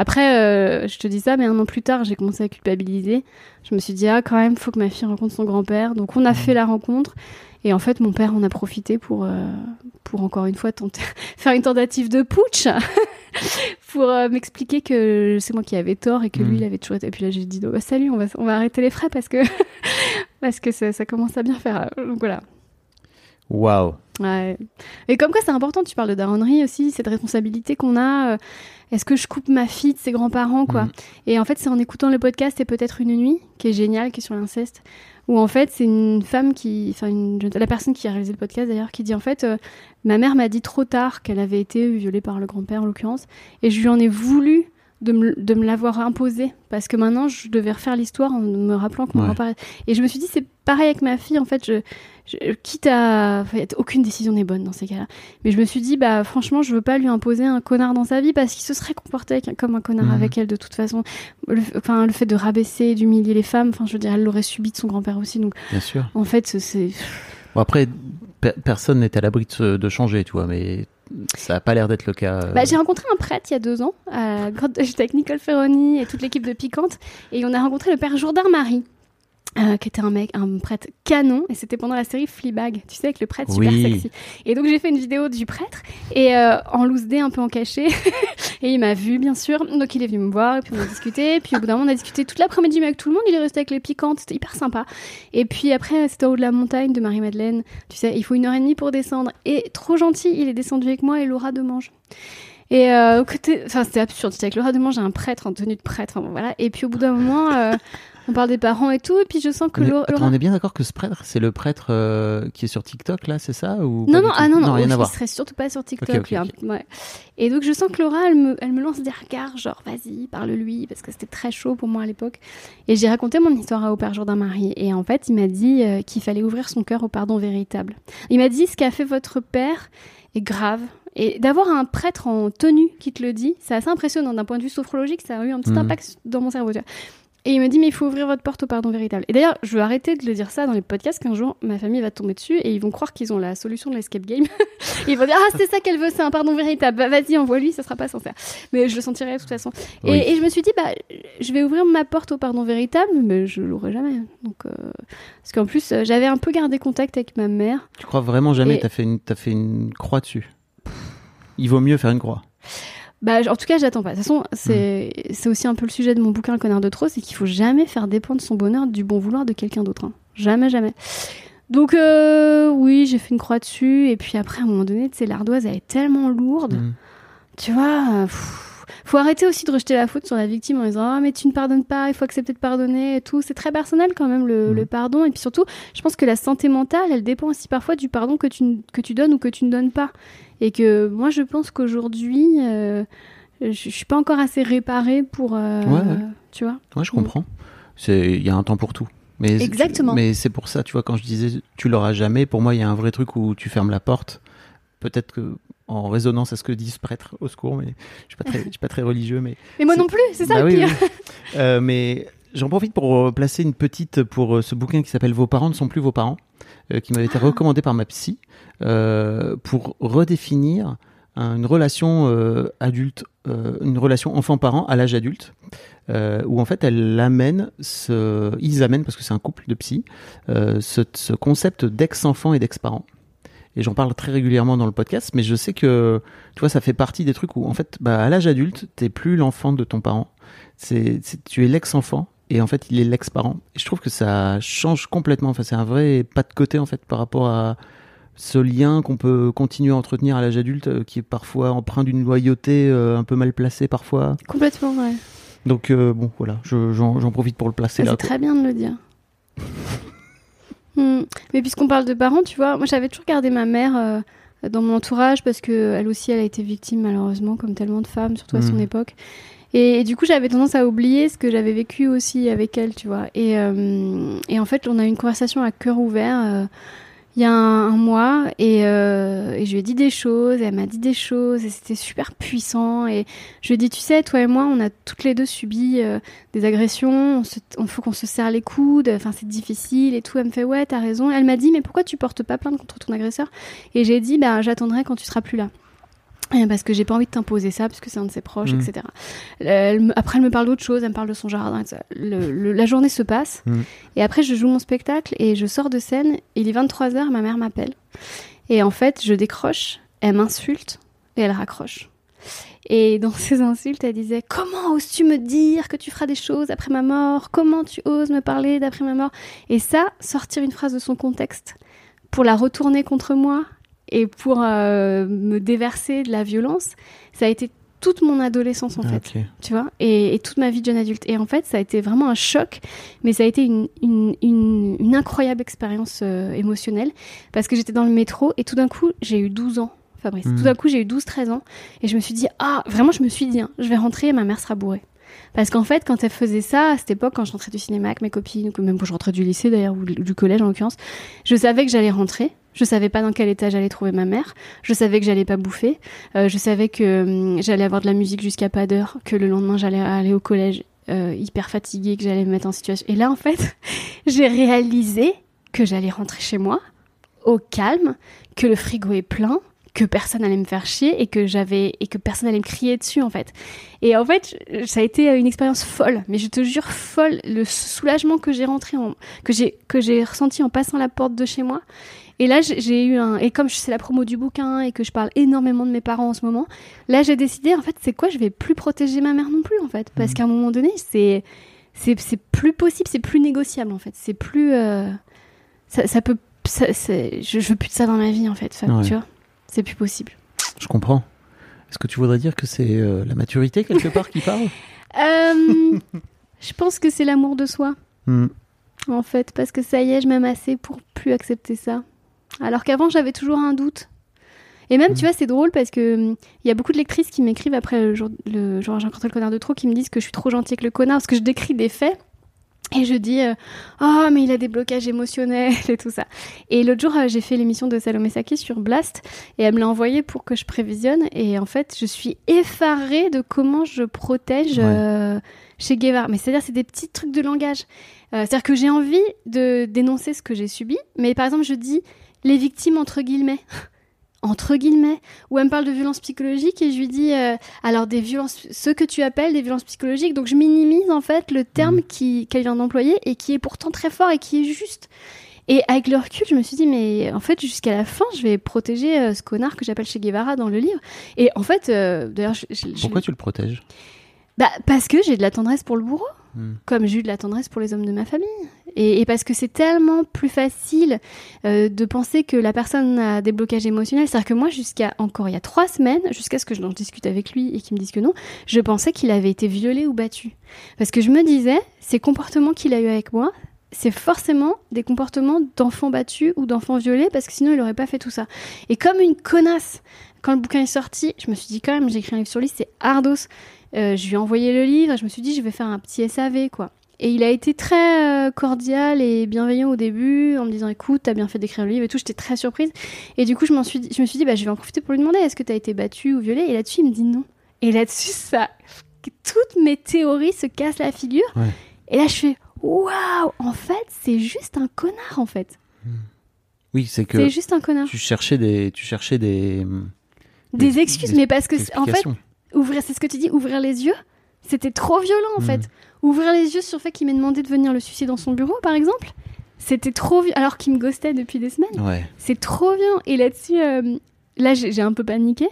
Après, euh, je te dis ça, mais un an plus tard, j'ai commencé à culpabiliser. Je me suis dit, ah, quand même, faut que ma fille rencontre son grand-père. Donc, on a fait la rencontre. Et en fait, mon père en a profité pour, euh, pour encore une fois, tenter, (laughs) faire une tentative de putsch. (laughs) pour euh, m'expliquer que c'est moi qui avais tort et que lui, il avait toujours été. Et puis là, j'ai dit, oh, bah, salut, on va, on va arrêter les frais parce que, (laughs) parce que ça, ça commence à bien faire. Donc voilà. Waouh. Ouais. Et comme quoi c'est important, tu parles de daronnerie aussi, cette responsabilité qu'on a. euh, Est-ce que je coupe ma fille de ses grands-parents, quoi? Mhm. Et en fait, c'est en écoutant le podcast Et peut-être une nuit, qui est génial, qui est sur l'inceste, où en fait, c'est une femme qui. Enfin, la personne qui a réalisé le podcast d'ailleurs, qui dit en fait, euh, ma mère m'a dit trop tard qu'elle avait été violée par le grand-père en l'occurrence, et je lui en ai voulu. De me, de me l'avoir imposé parce que maintenant je devais refaire l'histoire en me rappelant que mon Ouais. grand-père et je me suis dit c'est pareil avec ma fille en fait je, je- quitte à enfin, aucune décision n'est bonne dans ces cas-là mais je me suis dit bah franchement je veux pas lui imposer un connard dans sa vie parce qu'il se serait comporté avec- comme un connard Mhm. avec elle de toute façon le, enfin le fait de rabaisser d'humilier les femmes enfin je veux dire elle l'aurait subi de son grand-père aussi donc Bien sûr. en fait c'est- Bon, après, pe- personne n'est à l'abri de, changer, tu vois, mais ça n'a pas l'air d'être le cas. euh. Bah, j'ai rencontré un prêtre il y a deux ans, grotte- j'étais avec Nicole Ferroni et toute l'équipe de Piquante, et on a rencontré le père Jourdain Marie. Euh, qui était un mec, un prêtre canon, et c'était pendant la série Fleabag, tu sais, avec le prêtre super sexy. Et donc j'ai fait une vidéo du prêtre, et euh, en loose day, un peu en cachet, (laughs) et il m'a vu, bien sûr, donc il est venu me voir, et puis on a discuté, puis au bout d'un moment on a discuté toute l'après-midi avec tout le monde, il est resté avec les piquantes, c'était hyper sympa. Et puis après, c'était au haut de la montagne de Marie-Madeleine, tu sais, il faut une heure et demie pour descendre, et trop gentil, il est descendu avec moi et Laura Demange. Et euh, au côté, enfin c'était absurde. C'était avec Laura Demange, j'ai un prêtre en tenue de prêtre, enfin, voilà. Et puis au bout d'un moment, euh, on parle des parents et tout, et puis je sens que Laura. attends, on est bien d'accord que ce prêtre, c'est le prêtre euh, qui est sur TikTok, là, c'est ça ou Non, non, ah non, non, rien il à voir. serait surtout pas sur TikTok. Ok, ok, lui, hein. ok. Ouais. Et donc je sens que Laura, elle me, elle me lance des regards, genre vas-y, parle-lui, parce que c'était très chaud pour moi à l'époque. Et j'ai raconté mon histoire à au père Jourdain Marie. Et en fait, il m'a dit euh, qu'il fallait ouvrir son cœur au pardon véritable. Il m'a dit ce qu'a fait votre père est grave. Et d'avoir un prêtre en tenue qui te le dit, c'est assez impressionnant d'un point de vue sophrologique, ça a eu un petit Mhm. impact dans mon cerveau. tu vois. Et il me dit, mais il faut ouvrir votre porte au pardon véritable. Et d'ailleurs, je veux arrêter de le dire ça dans les podcasts qu'un jour, ma famille va tomber dessus et ils vont croire qu'ils ont la solution de l'escape game. (laughs) ils vont dire, ah, c'est ça qu'elle veut, c'est un pardon véritable. Bah, vas-y, envoie-lui, ça sera pas sincère. Mais je le sentirai de toute façon. Et, Oui. et je me suis dit, bah, je vais ouvrir ma porte au pardon véritable, mais je l'aurai jamais. Donc, euh, Parce qu'en plus, euh, j'avais un peu gardé contact avec ma mère. Tu crois vraiment jamais Et- t'as fait, une- fait une croix dessus? Il vaut mieux faire une croix. Bah, en tout cas, j'attends pas. De toute façon, c'est aussi un peu le sujet de mon bouquin Le connard de trop, c'est qu'il faut jamais faire dépendre son bonheur du bon vouloir de quelqu'un d'autre. hein. Jamais, jamais. Donc, euh, oui, j'ai fait une croix dessus. Et puis après, à un moment donné, tu sais, l'ardoise, elle est tellement lourde. Mm. Tu vois, pff, faut arrêter aussi de rejeter la faute sur la victime en disant Ah, mais tu ne pardonnes pas, il faut accepter de pardonner et tout. C'est très personnel quand même, le, le pardon. Et puis surtout, je pense que la santé mentale, elle dépend aussi parfois du pardon que tu, que tu donnes ou que tu ne donnes pas. Et que moi, je pense qu'aujourd'hui, euh, je, je suis pas encore assez réparée pour. euh, Ouais, ouais. Tu vois Ouais, je comprends. C'est, il y a un temps pour tout. Mais Exactement. Mais c'est pour ça, tu vois, quand je disais tu l'auras jamais, pour moi, il y a un vrai truc où tu fermes la porte. Peut-être que en résonance à ce que dit ce prêtre, au secours, mais je suis pas très, je suis pas très religieux, mais Mais moi non plus, c'est ça Bah le oui, pire. oui. Euh, mais j'en profite pour placer une petite pour euh, ce bouquin qui s'appelle Vos parents ne sont plus vos parents, euh, qui m'avait été recommandé par ma psy euh, pour redéfinir un- une relation adulte, une relation enfant-parent à l'âge adulte. où en fait elle amène ce, ils amènent parce que c'est un couple de psy, ce, ce concept d'ex-enfant et d'ex-parent. Et j'en parle très régulièrement dans le podcast, mais je sais que tu vois, ça fait partie des trucs où en fait, bah, à l'âge adulte, t'es plus l'enfant de ton parent, c'est, c'est- tu es l'ex-enfant et en fait il est l'ex-parent. Et je trouve que ça change complètement. Enfin, c'est un vrai pas de côté en fait par rapport à ce lien qu'on peut continuer à entretenir à l'âge adulte, euh, qui est parfois empreint d'une loyauté euh, un peu mal placée parfois. Complètement, ouais. Donc euh, bon, voilà, je- j'en, profite pour le placer C'est là. quoi. très bien de le dire. (laughs) Hmm. Mais puisqu'on parle de parents, tu vois, moi j'avais toujours gardé ma mère euh, dans mon entourage parce que elle aussi, elle a été victime malheureusement, comme tellement de femmes, surtout à son Mhm. époque. Et, et du coup, j'avais tendance à oublier ce que j'avais vécu aussi avec elle, tu vois. Et, euh, et en fait, on a eu une conversation à cœur ouvert euh, il y a un, mois et, euh, et je lui ai dit des choses, elle m'a dit des choses et c'était super puissant. Et je lui ai dit, tu sais, toi et moi, on a toutes les deux subi euh, des agressions, il faut qu'on se serre les coudes, enfin c'est difficile et tout. Elle me fait ouais, t'as raison. Elle m'a dit mais pourquoi tu portes pas plainte contre ton agresseur? Et j'ai dit bah j'attendrai quand tu seras plus là. Euh, Parce que j'ai pas envie de t'imposer ça, parce que c'est un de ses proches, Mhm. etc. Elle me- après, elle me parle d'autre chose, elle me parle de son jardin. etc. Le- le- la journée se passe, Mhm. et après, je joue mon spectacle et je sors de scène. Il est 23h, ma mère m'appelle. Et en fait, je décroche, elle m'insulte et elle raccroche. Et dans (laughs) ses insultes, elle disait Comment oses-tu me dire que tu feras des choses après ma mort? Comment tu oses me parler d'après ma mort? Et ça, sortir une phrase de son contexte, pour la retourner contre moi et pour euh, me déverser de la violence, ça a été toute mon adolescence en Ah, fait, tu vois, et, et toute ma vie de jeune adulte. Et en fait, ça a été vraiment un choc, mais ça a été une, une, une, une incroyable expérience euh, émotionnelle parce que j'étais dans le métro et tout d'un coup, j'ai eu 12 ans, Fabrice. Tout d'un coup, j'ai eu 12-13 ans et je me suis dit, ah, vraiment, je me suis dit, hein, je vais rentrer et ma mère sera bourrée. Parce qu'en fait, quand elle faisait ça, à cette époque, quand je rentrais du cinéma avec mes copines, ou même quand je rentrais du lycée d'ailleurs, ou du collège en l'occurrence, je savais que j'allais rentrer. Je savais pas dans quel état j'allais trouver ma mère. Je savais que j'allais pas bouffer. Euh, je savais que hum, j'allais avoir de la musique jusqu'à pas d'heure, que le lendemain j'allais aller au collège euh, hyper fatiguée, que j'allais me mettre en situation. Et là, en fait, (laughs) j'ai réalisé que j'allais rentrer chez moi au calme, que le frigo est plein, que personne allait me faire chier et que j'avais et que personne allait me crier dessus en fait. Et en fait, ça a été une expérience folle, mais je te jure folle le soulagement que j'ai rentré en que j'ai que j'ai ressenti en passant la porte de chez moi. Et là, j'ai eu un et comme c'est la promo du bouquin et que je parle énormément de mes parents en ce moment, là j'ai décidé en fait, c'est quoi, je vais plus protéger ma mère non plus en fait, parce qu'à un moment donné, c'est c'est plus possible, c'est plus négociable en fait, c'est plus euh, ça, ça peut ça, je, je veux plus de ça dans ma vie en fait, Fab, Ouais. tu vois. C'est plus possible. Je comprends. Est-ce que tu voudrais dire que c'est euh, la maturité quelque part qui parle? (laughs) Euh, je pense que c'est l'amour de soi, Hmm. en fait, parce que ça y est, je m'aime assez pour plus accepter ça. Alors qu'avant, j'avais toujours un doute. Et même, tu vois, c'est drôle parce que hum, il y a beaucoup de lectrices qui m'écrivent après le jour, le jour où j'ai rencontré le connard de trop, qui me disent que je suis trop gentille avec le connard parce que je décris des faits. Et je dis, euh, oh, mais il a des blocages émotionnels (laughs) et tout ça. Et l'autre jour, euh, j'ai fait l'émission de Salomé Saki sur Blast et elle me l'a envoyé pour que je prévisionne. Et en fait, je suis effarée de comment je protège Ouais. euh, chez Guevara. Mais c'est-à-dire, c'est des petits trucs de langage. Euh, c'est-à-dire que j'ai envie de dénoncer ce que j'ai subi, mais par exemple, je dis les victimes entre guillemets. (laughs) entre guillemets, où elle me parle de violences psychologiques et je lui dis euh, alors des violences, ce que tu appelles des violences psychologiques, donc je minimise en fait le terme qui qu'elle vient d'employer et qui est pourtant très fort et qui est juste. Et avec le recul, je me suis dit mais en fait jusqu'à la fin, je vais protéger euh, ce connard que j'appelle Che Guevara dans le livre. Et en fait, euh, d'ailleurs, je- je- je- Pourquoi tu le protèges? Bah, parce que j'ai de la tendresse pour le bourreau, Hmm. comme j'ai eu de la tendresse pour les hommes de ma famille. Et, parce que c'est tellement plus facile euh, de penser que la personne a des blocages émotionnels. C'est-à-dire que moi, jusqu'à encore il y a trois semaines, jusqu'à ce que je discute avec lui et qu'il me dise que non, je pensais qu'il avait été violé ou battu. Parce que je me disais, ces comportements qu'il a eu avec moi, c'est forcément des comportements d'enfants battus ou d'enfants violés, parce que sinon il aurait pas fait tout ça. Et comme une connasse, quand le bouquin est sorti, je me suis dit quand même, j'ai écrit un livre sur lui, c'est Ardos. Euh, je lui ai envoyé le livre et je me suis dit, je vais faire un petit SAV, quoi. Et il a été très euh, cordial et bienveillant au début, en me disant, écoute, t'as bien fait d'écrire le livre et tout. J'étais très surprise. Et du coup, je, suis je me suis dit, bah, je vais en profiter pour lui demander, est-ce que t'as été battu ou violé Et là-dessus, il me dit non. Et là-dessus, ça, toutes mes théories se cassent la figure. Ouais. Et là, je fais, waouh, en fait, c'est juste un connard, en fait. Oui, c'est que C'est juste un connard. tu cherchais des, tu cherchais des, Des des- excuses, des mais parce que, en fait. Ouvrir, c'est ce que tu dis, ouvrir les yeux, c'était trop violent en Mm. fait. Ouvrir les yeux sur le fait qu'il m'ait demandé de venir le sucer dans son bureau, par exemple, c'était trop violent. Alors qu'il me ghostait depuis des semaines, Ouais. c'est trop violent. Et là-dessus, euh, là, j'ai un peu paniqué.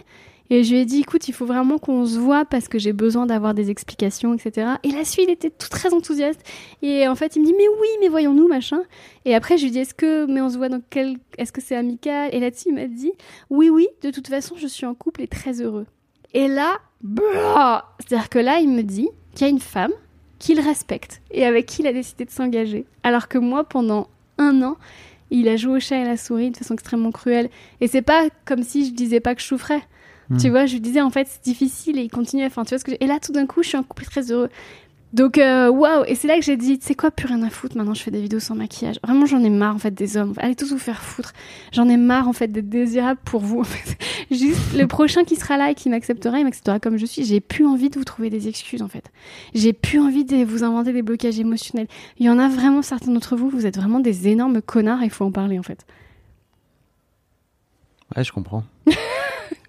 Et je lui ai dit, écoute, il faut vraiment qu'on se voit parce que j'ai besoin d'avoir des explications, etc. Et là-dessus, il était tout très enthousiaste. Et en fait, il me dit, mais oui, mais voyons-nous, machin. Et après, je lui dis, est-ce que, mais on se voit dans quel, est-ce que c'est amical? Et là-dessus, il m'a dit, oui, oui, de toute façon, je suis en couple et très heureux. Et là, c'est-à-dire que là, il me dit qu'il y a une femme qu'il respecte et avec qui il a décidé de s'engager. Alors que moi, pendant un an, il a joué au chat et à la souris de façon extrêmement cruelle. Et c'est pas comme si je disais pas que je souffrais. Hmm. Tu vois, je lui disais en fait c'est difficile et il continue. Enfin, tu vois ce que Et là, tout d'un coup, je suis en couple très heureux. Donc, euh, waouh! Et c'est là que j'ai dit, c'est quoi, plus rien à foutre. Maintenant, je fais des vidéos sans maquillage. Vraiment, j'en ai marre en fait des hommes. Allez tous vous faire foutre. J'en ai marre en fait d'être désirable pour vous. en fait. (laughs) Juste le prochain qui sera là et qui m'acceptera, il m'acceptera comme je suis. J'ai plus envie de vous trouver des excuses en fait. J'ai plus envie de vous inventer des blocages émotionnels. Il y en a vraiment certains d'entre vous, vous êtes vraiment des énormes connards. Il faut en parler en fait. Ouais, je comprends. (laughs)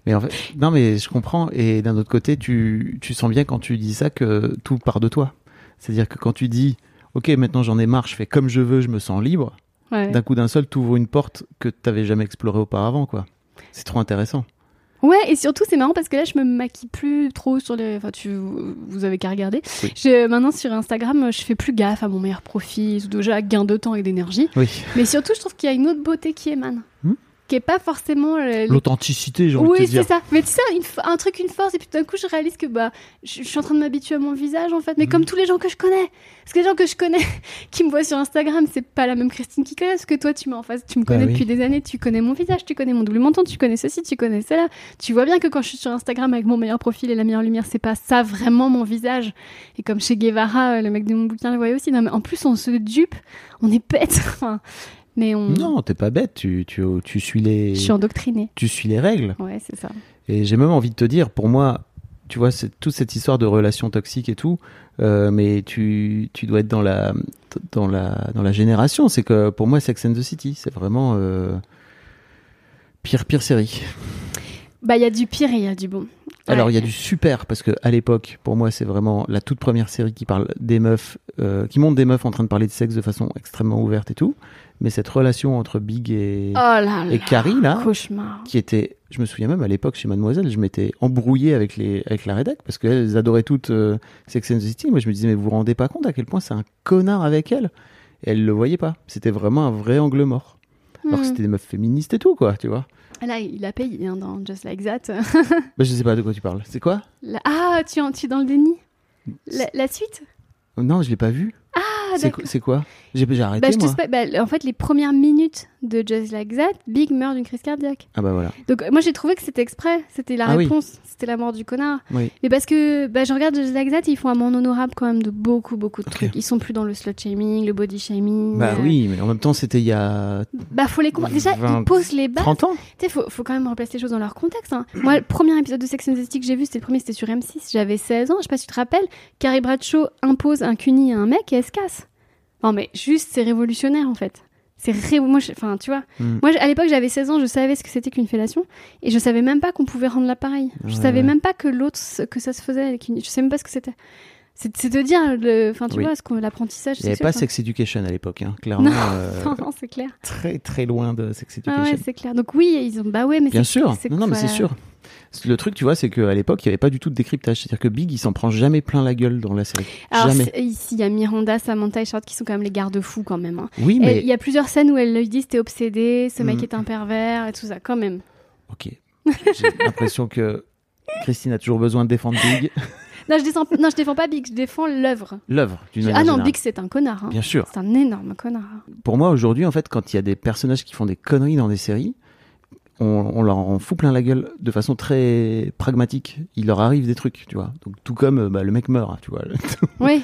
mais en fait, non, mais je comprends. Et d'un autre côté, tu, tu sens bien quand tu dis ça que tout part de toi. C'est-à-dire que quand tu dis, ok, maintenant j'en ai marre, je fais comme je veux, je me sens libre. Ouais. D'un coup d'un seul, tu ouvres une porte que tu n'avais jamais explorée auparavant, quoi. C'est trop intéressant. Ouais, et surtout, c'est marrant parce que là, je me maquille plus trop sur les. Enfin, tu, vous avez qu'à regarder. Oui. Je, maintenant, sur Instagram, je fais plus gaffe à mon meilleur profil, déjà gain de temps et d'énergie. Oui. Mais surtout, je trouve qu'il y a une autre beauté qui émane. Hmm. Qui est pas forcément. euh, L'authenticité, Oui, c'est ça. Mais tu sais, une un truc, une force, et puis tout d'un coup, je réalise que bah, je, je suis en train de m'habituer à mon visage, en fait. Mais Mhm. comme tous les gens que je connais. Parce que les gens que je connais, (laughs) qui me voient sur Instagram, c'est pas la même Christine qui connaît. Parce que toi, tu m'as en face, tu me Bah connais oui. depuis des années, tu connais mon visage, tu connais mon double menton, tu connais ceci, tu connais cela. Tu vois bien que quand je suis sur Instagram avec mon meilleur profil et la meilleure lumière, c'est pas ça vraiment mon visage. Et comme chez Guevara, euh, le mec de mon bouquin le voyait aussi. Non, mais en plus, on se dupe, on est bête. (laughs) Enfin, mais on. Non, t'es pas bête, tu, tu, tu suis les. Je suis endoctrinée. Tu suis les règles. Ouais, c'est ça. Et j'ai même envie de te dire, pour moi, tu vois, c'est toute cette histoire de relations toxiques et tout, euh, mais tu, tu dois être dans la, dans la, dans la génération. C'est que pour moi, Sex and the City, c'est vraiment euh, pire, pire série. Bah, il y a du pire et il y a du bon. Alors, il y a du super, parce que à l'époque, pour moi, c'est vraiment la toute première série qui parle des meufs, euh, qui montre des meufs en train de parler de sexe de façon extrêmement ouverte et tout. Mais cette relation entre Big et, Oh là là. et Carrie, là, Cauchemar. qui était, je me souviens même à l'époque chez Mademoiselle, je m'étais embrouillé avec les avec la rédac parce qu'elles adoraient toutes euh, Sex and the City. Moi, je me disais mais vous vous rendez pas compte à quel point c'est un connard avec elle? Et elle le voyait pas. C'était vraiment un vrai angle mort. Alors que Hmm. c'était des meufs féministes et tout quoi, tu vois. Là, il a payé hein, dans Just Like That. (laughs) Bah, je sais pas de quoi tu parles. C'est quoi? Ah, tu, en- tu es dans le déni? La, la suite? Non, je l'ai pas vu. Ah, c'est quoi, c'est quoi J'ai arrêté Bah, je moi. bah, en fait, les premières minutes de Just Like That, Big meurt d'une crise cardiaque. Ah bah voilà. Donc, moi, j'ai trouvé que c'était exprès. C'était la Ah oui. réponse. C'était la mort du connard. Oui. Mais parce que bah, je regarde Just Like That, ils font un monde honorable quand même de beaucoup, beaucoup de trucs. Ils sont plus dans le slut shaming, le body shaming. Bah euh, oui, mais en même temps c'était il y a Bah, faut les comprendre. Déjà, 20, ils posent les bases. 30 ans. Tu sais, faut, faut quand même replacer les choses dans leur contexte. hein. Moi, le premier épisode de Sex and the City que j'ai vu, c'était le premier, c'était sur M6. J'avais 16 ans, je sais pas si tu te rappelles. Carrie Bradshaw impose un cuni à un mec et elle se casse. Non, mais juste, c'est révolutionnaire en fait. C'est ré... Moi, je- enfin, tu vois. Hmm. Moi, je- à l'époque, j'avais 16 ans, je savais ce que c'était qu'une fellation. Et je savais même pas qu'on pouvait rendre l'appareil. Je Ouais, savais ouais. même pas que l'autre, que ça se faisait avec une. Je savais même pas ce que c'était. C'est te dire, enfin, tu Oui. vois, ce qu'on- l'apprentissage. Il n'y avait pas quoi. Sex Education à l'époque, hein. (laughs) clairement. euh, (laughs) Non, non, c'est clair. très très loin de Sex Ah Education. ouais, c'est clair. Donc, oui, ils ont. Bah ouais, mais Bien sûr. Non, non, mais c'est sûr. Le truc, tu vois, c'est qu'à l'époque, il n'y avait pas du tout de décryptage. C'est-à-dire que Big, il s'en prend jamais plein la gueule dans la série. Alors jamais. ici, il y a Miranda, Samantha et Charlotte qui sont quand même les garde-fous quand même. hein. Oui, mais. Il y a plusieurs scènes où elles lui disent t'es obsédé, ce mec Mhm. est un pervers et tout ça, quand même. Ok. J'ai l'impression que Christine a toujours besoin de défendre Big. (laughs) Non, je, descends- non, je défends pas Big, je défends l'œuvre. L'œuvre, d'une Ah manière non, générale. Big c'est un connard. hein. Bien sûr. C'est un énorme connard. Pour moi, aujourd'hui, en fait, quand il y a des personnages qui font des conneries dans des séries, on, on leur en fout plein la gueule de façon très pragmatique. Il leur arrive des trucs, tu vois. Donc, tout comme bah, le mec meurt, tu vois. (laughs) Oui,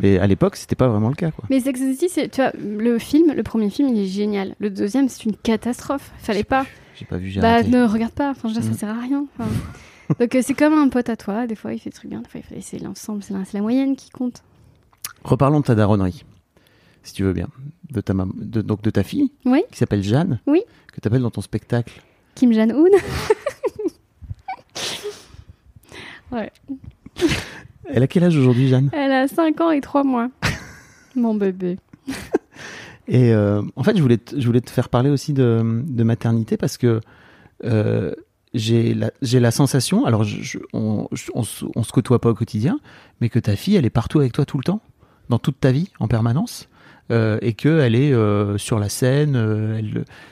Mais à l'époque, c'était pas vraiment le cas, quoi. mais Sex and the City, tu vois, le film, le premier film, il est génial. Le deuxième, c'est une catastrophe. Fallait pas. J'ai pas vu, j'ai Bah, arrêté. ne regarde pas. Enfin, je veux dire, ça sert à rien. Enfin, (laughs) Donc, euh, c'est comme un pote à toi. Des fois, il fait des trucs bien. Des fois, il fait... c'est l'ensemble, c'est la... moyenne qui compte. Reparlons de ta daronnerie, si tu veux bien. De ta, mam- de, donc de ta fille, Oui. qui s'appelle Jeanne, Oui. que tu appelles dans ton spectacle. Kim Jong-un. (laughs) ouais. Elle a quel âge aujourd'hui, Jeanne? Elle a 5 ans et 3 mois. (laughs) Mon bébé. Et euh, en fait, je voulais, te, je voulais te faire parler aussi de, de maternité parce que euh, j'ai la, j'ai la sensation, alors je, je- on, on, se- on se côtoie pas au quotidien, mais que ta fille, elle est partout avec toi tout le temps, dans toute ta vie, en permanence, euh, et qu'elle est euh, sur la scène, euh,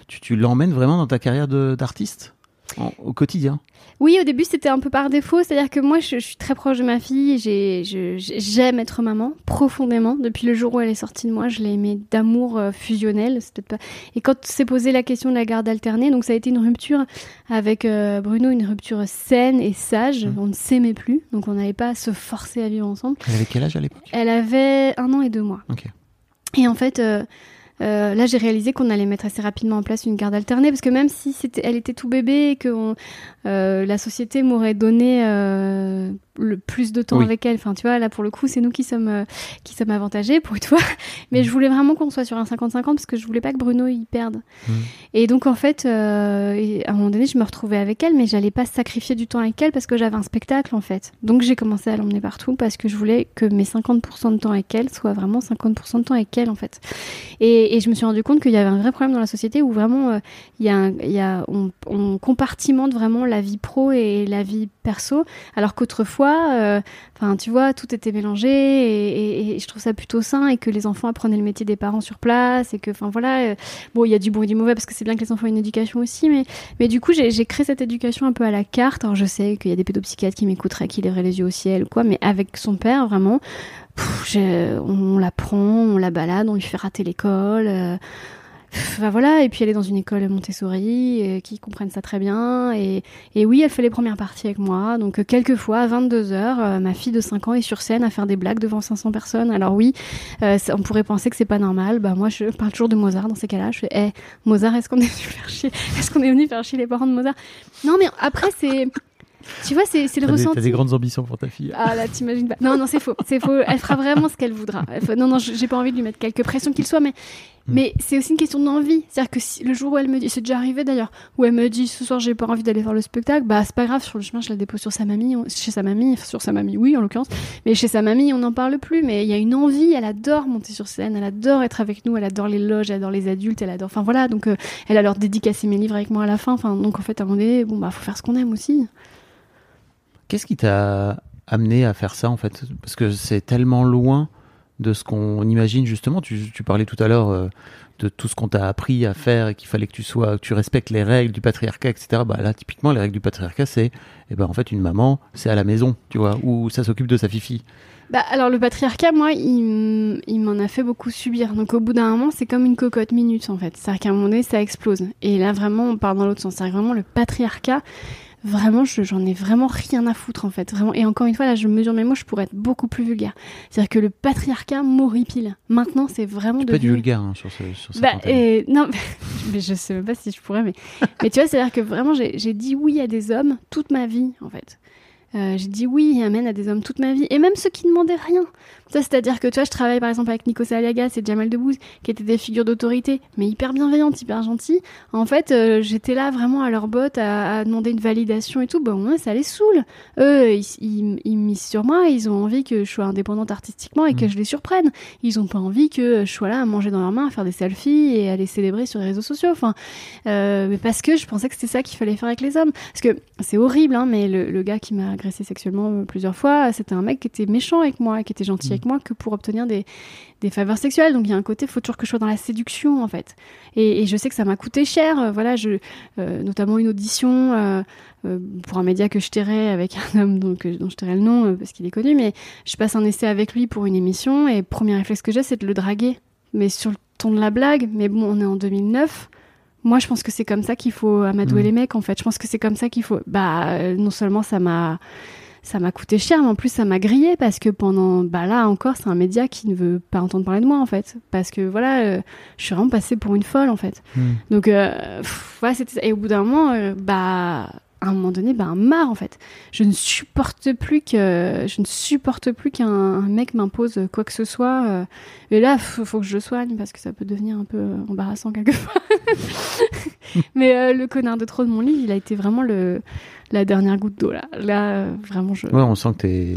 tu, tu l'emmènes vraiment dans ta carrière d'artiste? En- au quotidien. Oui, au début, c'était un peu par défaut. C'est-à-dire que moi, je, je suis très proche de ma fille. J'aime être maman profondément. Depuis le jour où elle est sortie de moi, je l'ai aimée d'amour euh, fusionnel. Pas... Et quand s'est posé la question de la garde alternée, donc ça a été une rupture avec euh, Bruno, une rupture saine et sage. Mhm. On ne s'aimait plus, donc on n'allait pas se forcer à vivre ensemble. Elle avait quel âge à l'époque? Elle avait un an et deux mois. Et en fait, euh, euh, là, j'ai réalisé qu'on allait mettre assez rapidement en place une garde alternée parce que même si c'était, elle était tout bébé et que euh, la société m'aurait donné euh, le plus de temps Oui. avec elle. Enfin, tu vois, là pour le coup, c'est nous qui sommes euh, qui sommes avantagés pour une fois. (laughs) Mais je voulais vraiment qu'on soit sur un 50-50 parce que je voulais pas que Bruno y perde. Mhm. Et donc en fait, euh, à un moment donné, je me retrouvais avec elle, mais j'allais pas sacrifier du temps avec elle parce que j'avais un spectacle en fait. Donc j'ai commencé à l'emmener partout parce que je voulais que mes 50% de temps avec elle soient vraiment 50% de temps avec elle en fait. Et, et je me suis rendu compte qu'il y avait un vrai problème dans la société où vraiment euh, il y a, un- il y a on, on compartimente vraiment la vie pro et la vie perso, alors qu'autrefois, euh, enfin tu vois, tout était mélangé et, je trouve ça plutôt sain et que les enfants apprenaient le métier des parents sur place et que, enfin voilà, euh, bon il y a du bon et du mauvais parce que c'est bien que les enfants aient une éducation aussi, mais mais du coup j'ai créé cette éducation un peu à la carte. Alors je sais qu'il y a des pédopsychiatres qui m'écouteraient, qui lèveraient les yeux au ciel ou quoi, mais avec son père vraiment, j'ai- on la prend, on la balade, on lui fait rater l'école. euh, Enfin voilà, et puis elle est dans une école Montessori euh, qui comprennent ça très bien. Et, et oui, elle fait les premières parties avec moi. Donc euh, quelquefois, à 22h, ma fille de 5 ans est sur scène à faire des blagues devant 500 personnes. Alors oui, euh, on pourrait penser que c'est pas normal. Bah moi, je parle toujours de Mozart dans ces cas-là. Je fais, Eh, Mozart, est-ce qu'on est venu Est-ce qu'on est venu faire chier les parents de Mozart? Non, mais après, c'est... Tu vois, c'est le des, ressenti. t'as des grandes ambitions pour ta fille. Ah là, t'imagines pas. Non, non, c'est faux. C'est faux. Elle fera vraiment ce qu'elle voudra. Non, non, j'ai pas envie de lui mettre quelque pression qu'il soit, mais, Mm. mais c'est aussi une question d'envie. C'est-à-dire que si, le jour où elle me dit, c'est déjà arrivé d'ailleurs, où elle me dit ce soir j'ai pas envie d'aller faire le spectacle, bah c'est pas grave. Sur le chemin, je la dépose sur sa mamie, on- chez sa mamie, enfin, sur sa mamie, oui en l'occurrence, mais chez sa mamie, on n'en parle plus. Mais il y a une envie. Elle adore monter sur scène, elle adore être avec nous, elle adore les loges, elle adore les adultes, elle adore. Enfin voilà, donc euh, elle a leur dédicacé mes livres avec moi à la fin. Enfin donc en fait à un moment donné, bon bah faut faire ce qu'on aime aussi. Qu'est-ce qui t'a amené à faire ça en fait? Parce que c'est tellement loin de ce qu'on imagine justement. Tu, parlais tout à l'heure euh, de tout ce qu'on t'a appris à faire et qu'il fallait que tu sois, que tu respectes les règles du patriarcat, etc. Bah là, typiquement, les règles du patriarcat, c'est, eh ben en fait, une maman, c'est à la maison, tu vois, où ça s'occupe de sa fifi. Bah, alors le patriarcat, moi, il, m'en a fait beaucoup subir. Donc au bout d'un moment, c'est comme une cocotte minute en fait. C'est-à-dire qu'à un moment donné, ça explose. Et là, vraiment, on part dans l'autre sens. Que vraiment le patriarcat. Vraiment, je- j'en ai vraiment rien à foutre en fait. Vraiment. Et encore une fois, là, je mesure mes mots, je pourrais être beaucoup plus vulgaire. C'est-à-dire que le patriarcat m'horripile. Maintenant, c'est vraiment Tu peux être vulgaire hein, sur, ce, sur Bah, et- non, (laughs) mais je sais même pas si je pourrais, mais, mais tu vois, c'est-à-dire que vraiment, j'ai dit oui à des hommes toute ma vie, en fait. Euh, j'ai dit oui et amen à des hommes toute ma vie, et même ceux qui demandaient rien. Ça, c'est-à-dire que tu vois, je travaille par exemple avec Nico Aliagas et Jamal Debbouze, qui étaient des figures d'autorité, mais hyper bienveillantes, hyper gentilles. En fait, euh, j'étais là vraiment à leur botte à, à demander une validation et tout. Bon, moi, ça les saoule. Eux, ils, ils, ils misent sur moi, ils ont envie que je sois indépendante artistiquement et que je les surprenne. Ils ont pas envie que je sois là à manger dans leurs mains, à faire des selfies et à les célébrer sur les réseaux sociaux. Enfin, euh, mais parce que je pensais que c'était ça qu'il fallait faire avec les hommes. Parce que c'est horrible, hein, mais le, le gars qui m'a agressé sexuellement euh, plusieurs fois, c'était un mec qui était méchant avec moi, qui était gentil avec moi que pour obtenir des, des faveurs sexuelles. Donc il y a un côté, faut toujours que je sois dans la séduction en fait. Et, et je sais que ça m'a coûté cher. Euh, Voilà, je, euh, notamment une audition euh, euh, pour un média que je tairais avec un homme dont je tairais le nom parce qu'il est connu. Mais je passe un essai avec lui pour une émission et premier réflexe que j'ai, c'est de le draguer. Mais sur le ton de la blague. Mais bon, on est en 2009. Moi, je pense que c'est comme ça qu'il faut amadouer Mhm. les mecs, en fait. Je pense que c'est comme ça qu'il faut. Bah, non seulement ça m'a, ça m'a coûté cher, mais en plus ça m'a grillé parce que pendant, bah là encore, c'est un média qui ne veut pas entendre parler de moi, en fait. Parce que voilà, euh, je suis vraiment passée pour une folle, en fait. Hmm. Donc, euh, pff, voilà, c'était ça. Et au bout d'un moment, euh, bah, à un moment donné, bah, marre, en fait. Je ne supporte plus que, je ne supporte plus qu'un un mec m'impose quoi que ce soit. euh. et là, faut, faut que je le soigne parce que ça peut devenir un peu embarrassant quelquefois. (laughs) Mais euh, le connard de trop de mon livre, il a été vraiment le, la dernière goutte d'eau, là. Là, euh, vraiment, je. Ouais, on sent que t'es,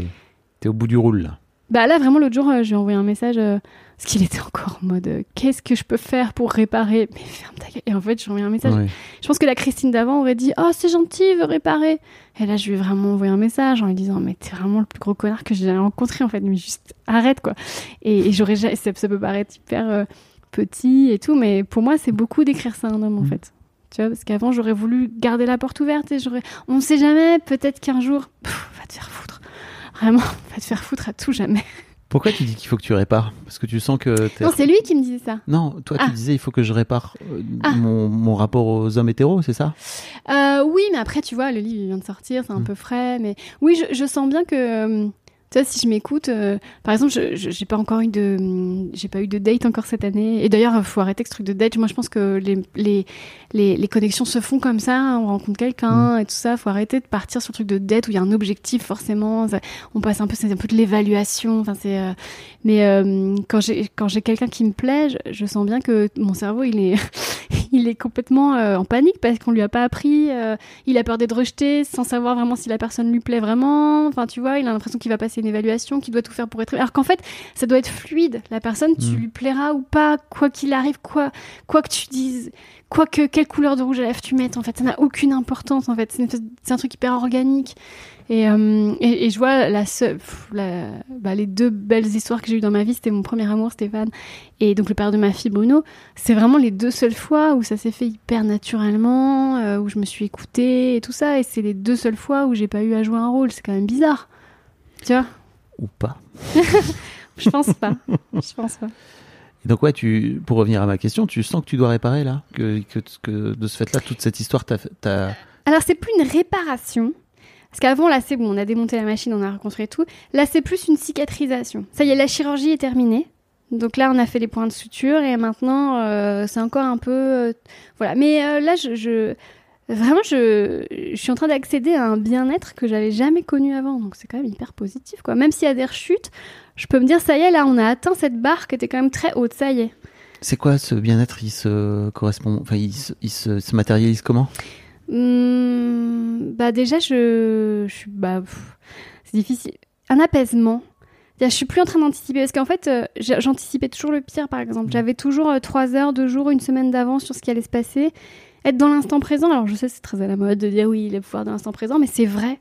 t'es au bout du roule, là. Bah là, vraiment, l'autre jour, euh, j'ai envoyé un message euh, parce qu'il était encore en mode euh, Qu'est-ce que je peux faire pour réparer? Mais ferme ta gueule. Et en fait, j'ai envoyé un message. Ouais. Je pense que la Christine d'avant aurait dit Oh, c'est gentil, il veut réparer. Et là, je lui ai vraiment envoyé un message en lui disant Mais t'es vraiment le plus gros connard que j'ai jamais rencontré, en fait. Mais juste arrête, quoi. Et, et j'aurais ja- ça, ça peut paraître hyper petit et tout, mais pour moi, c'est beaucoup d'écrire ça à un homme, en Mhm. fait. Tu vois, parce qu'avant, j'aurais voulu garder la porte ouverte et j'aurais. On ne sait jamais, peut-être qu'un jour. Pff, va te faire foutre. Vraiment, (laughs) va te faire foutre à tout jamais. Pourquoi tu dis qu'il faut que tu répares? Parce que tu sens que. Non, c'est lui qui me disait ça. Non, toi, Ah. tu disais il faut que je répare euh, Ah. mon, mon rapport aux hommes hétéros, c'est ça? Euh, oui, mais après, tu vois, le livre il vient de sortir, c'est un Mm. peu frais, mais oui, je, je sens bien que. Tu vois, si je m'écoute, euh, par exemple, je j'ai pas encore eu de, hum, j'ai pas eu de date encore cette année. Et d'ailleurs, faut arrêter ce truc de date. Moi, je pense que les les les, les connexions se font comme ça. On rencontre quelqu'un et tout ça. Faut arrêter de partir sur le truc de date où il y a un objectif forcément. Ça- on passe un peu, c'est un peu de l'évaluation. Enfin, c'est. euh, mais euh, quand j'ai quand j'ai quelqu'un qui me plaît, je, je sens bien que mon cerveau, il est (laughs) il est complètement en panique parce qu'on lui a pas appris. il a peur d'être rejeté sans savoir vraiment si la personne lui plaît vraiment. Enfin, tu vois, il a l'impression qu'il va passer une évaluation, qu'il doit tout faire pour être. Alors qu'en fait, ça doit être fluide. La personne, tu Mm. lui plairas ou pas, quoi qu'il arrive, quoi, quoi que tu dises, quoi que quelle couleur de rouge à lèvres tu mettes. En fait, ça n'a aucune importance. En fait, c'est un truc hyper organique. Et, euh, et, et je vois la seule, pff, la- bah, les deux belles histoires que j'ai eues dans ma vie, c'était mon premier amour, Stéphane, et donc le père de ma fille, Bruno. C'est vraiment les deux seules fois où ça s'est fait hyper naturellement, euh, où je me suis écoutée et tout ça. Et c'est les deux seules fois où j'ai pas eu à jouer un rôle. C'est quand même bizarre. Tu vois Ou pas. (laughs) Je pense pas. je pense pas. Et donc ouais, tu, pour revenir à ma question, tu sens que tu dois réparer là, que, que, que de ce fait-là, toute cette histoire t'a, t'a- Alors c'est plus une réparation. Parce qu'avant, là, c'est bon, on a démonté la machine, on a reconstruit tout. Là, c'est plus une cicatrisation. Ça y est, la chirurgie est terminée. Donc là, on a fait les points de suture et maintenant, euh, c'est encore un peu... euh, voilà. Mais euh, là, je, je- Vraiment, je, je suis en train d'accéder à un bien-être que j'avais jamais connu avant. Donc c'est quand même hyper positif, quoi. Même s'il y a des rechutes, je peux me dire, ça y est, là, on a atteint cette barre qui était quand même très haute. Ça y est. C'est quoi ce bien-être? Il se correspond, enfin, il se, il se, se matérialise comment? Hum, bah déjà, je, je suis, bah, c'est difficile. Un apaisement. Je suis plus en train d'anticiper parce qu'en fait, euh, j'anticipais toujours le pire, par exemple. J'avais toujours euh, trois heures, deux jours, une semaine d'avance sur ce qui allait se passer. Être dans l'instant présent. Alors, je sais, c'est très à la mode de dire oui, le pouvoir de l'instant présent, mais c'est vrai.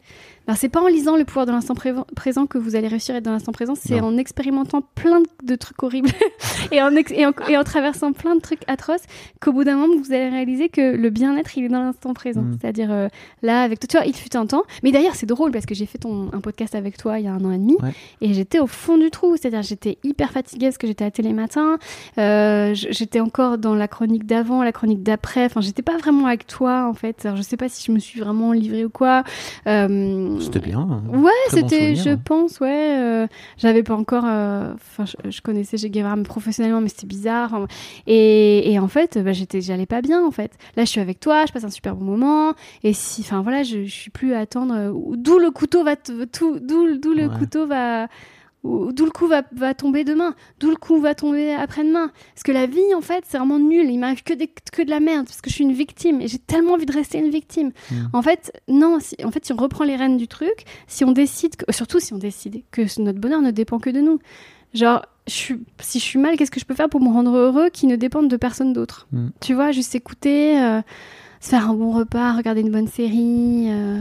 Ben, c'est pas en lisant le pouvoir de l'instant présent que vous allez réussir à être dans l'instant présent, c'est en expérimentant plein de- trucs horribles (laughs) et, en et, en, et en traversant plein de trucs atroces qu'au bout d'un moment, vous allez réaliser que le bien-être, il est dans l'instant présent. Mm. C'est-à-dire, euh, là, avec toi, tu vois, il fut un temps. Mais d'ailleurs, c'est drôle parce que j'ai fait ton, un podcast avec toi il y a un an et demi Ouais. et j'étais au fond du trou. C'est-à-dire, j'étais hyper fatiguée parce que j'étais à télé matin. Euh, j'étais encore dans la chronique d'avant, la chronique d'après. Enfin, j'étais pas vraiment avec toi, en fait. Alors, je sais pas si je me suis vraiment livrée ou quoi. Euh, C'était bien. hein. Ouais, bon c'était, je hein. pense, ouais. euh, J'avais pas encore. euh, Enfin, je, je connaissais Che Guevara professionnellement, mais c'était bizarre. Enfin, Et, et en fait, bah, j'étais, j'allais pas bien, en fait. Là, je suis avec toi, je passe un super bon moment. Et si, enfin voilà, je, je suis plus à attendre. euh, D'où le couteau va, tout, d'où, d'où le Ouais. couteau va. D'où le coup va, va tomber demain, d'où le coup va tomber après-demain. Parce que la vie, en fait, c'est vraiment nul. Il m'arrive que, des- que de la merde, parce que je suis une victime et j'ai tellement envie de rester une victime. Mm. En fait, non, si, en fait, si on reprend les rênes du truc, si on décide, que- surtout si on décide que notre bonheur ne dépend que de nous. Genre, je suis, si je suis mal, qu'est-ce que je peux faire pour me rendre heureux qui ne dépendent de personne d'autre? Mm. Tu vois, juste écouter, euh, se faire un bon repas, regarder une bonne série, euh,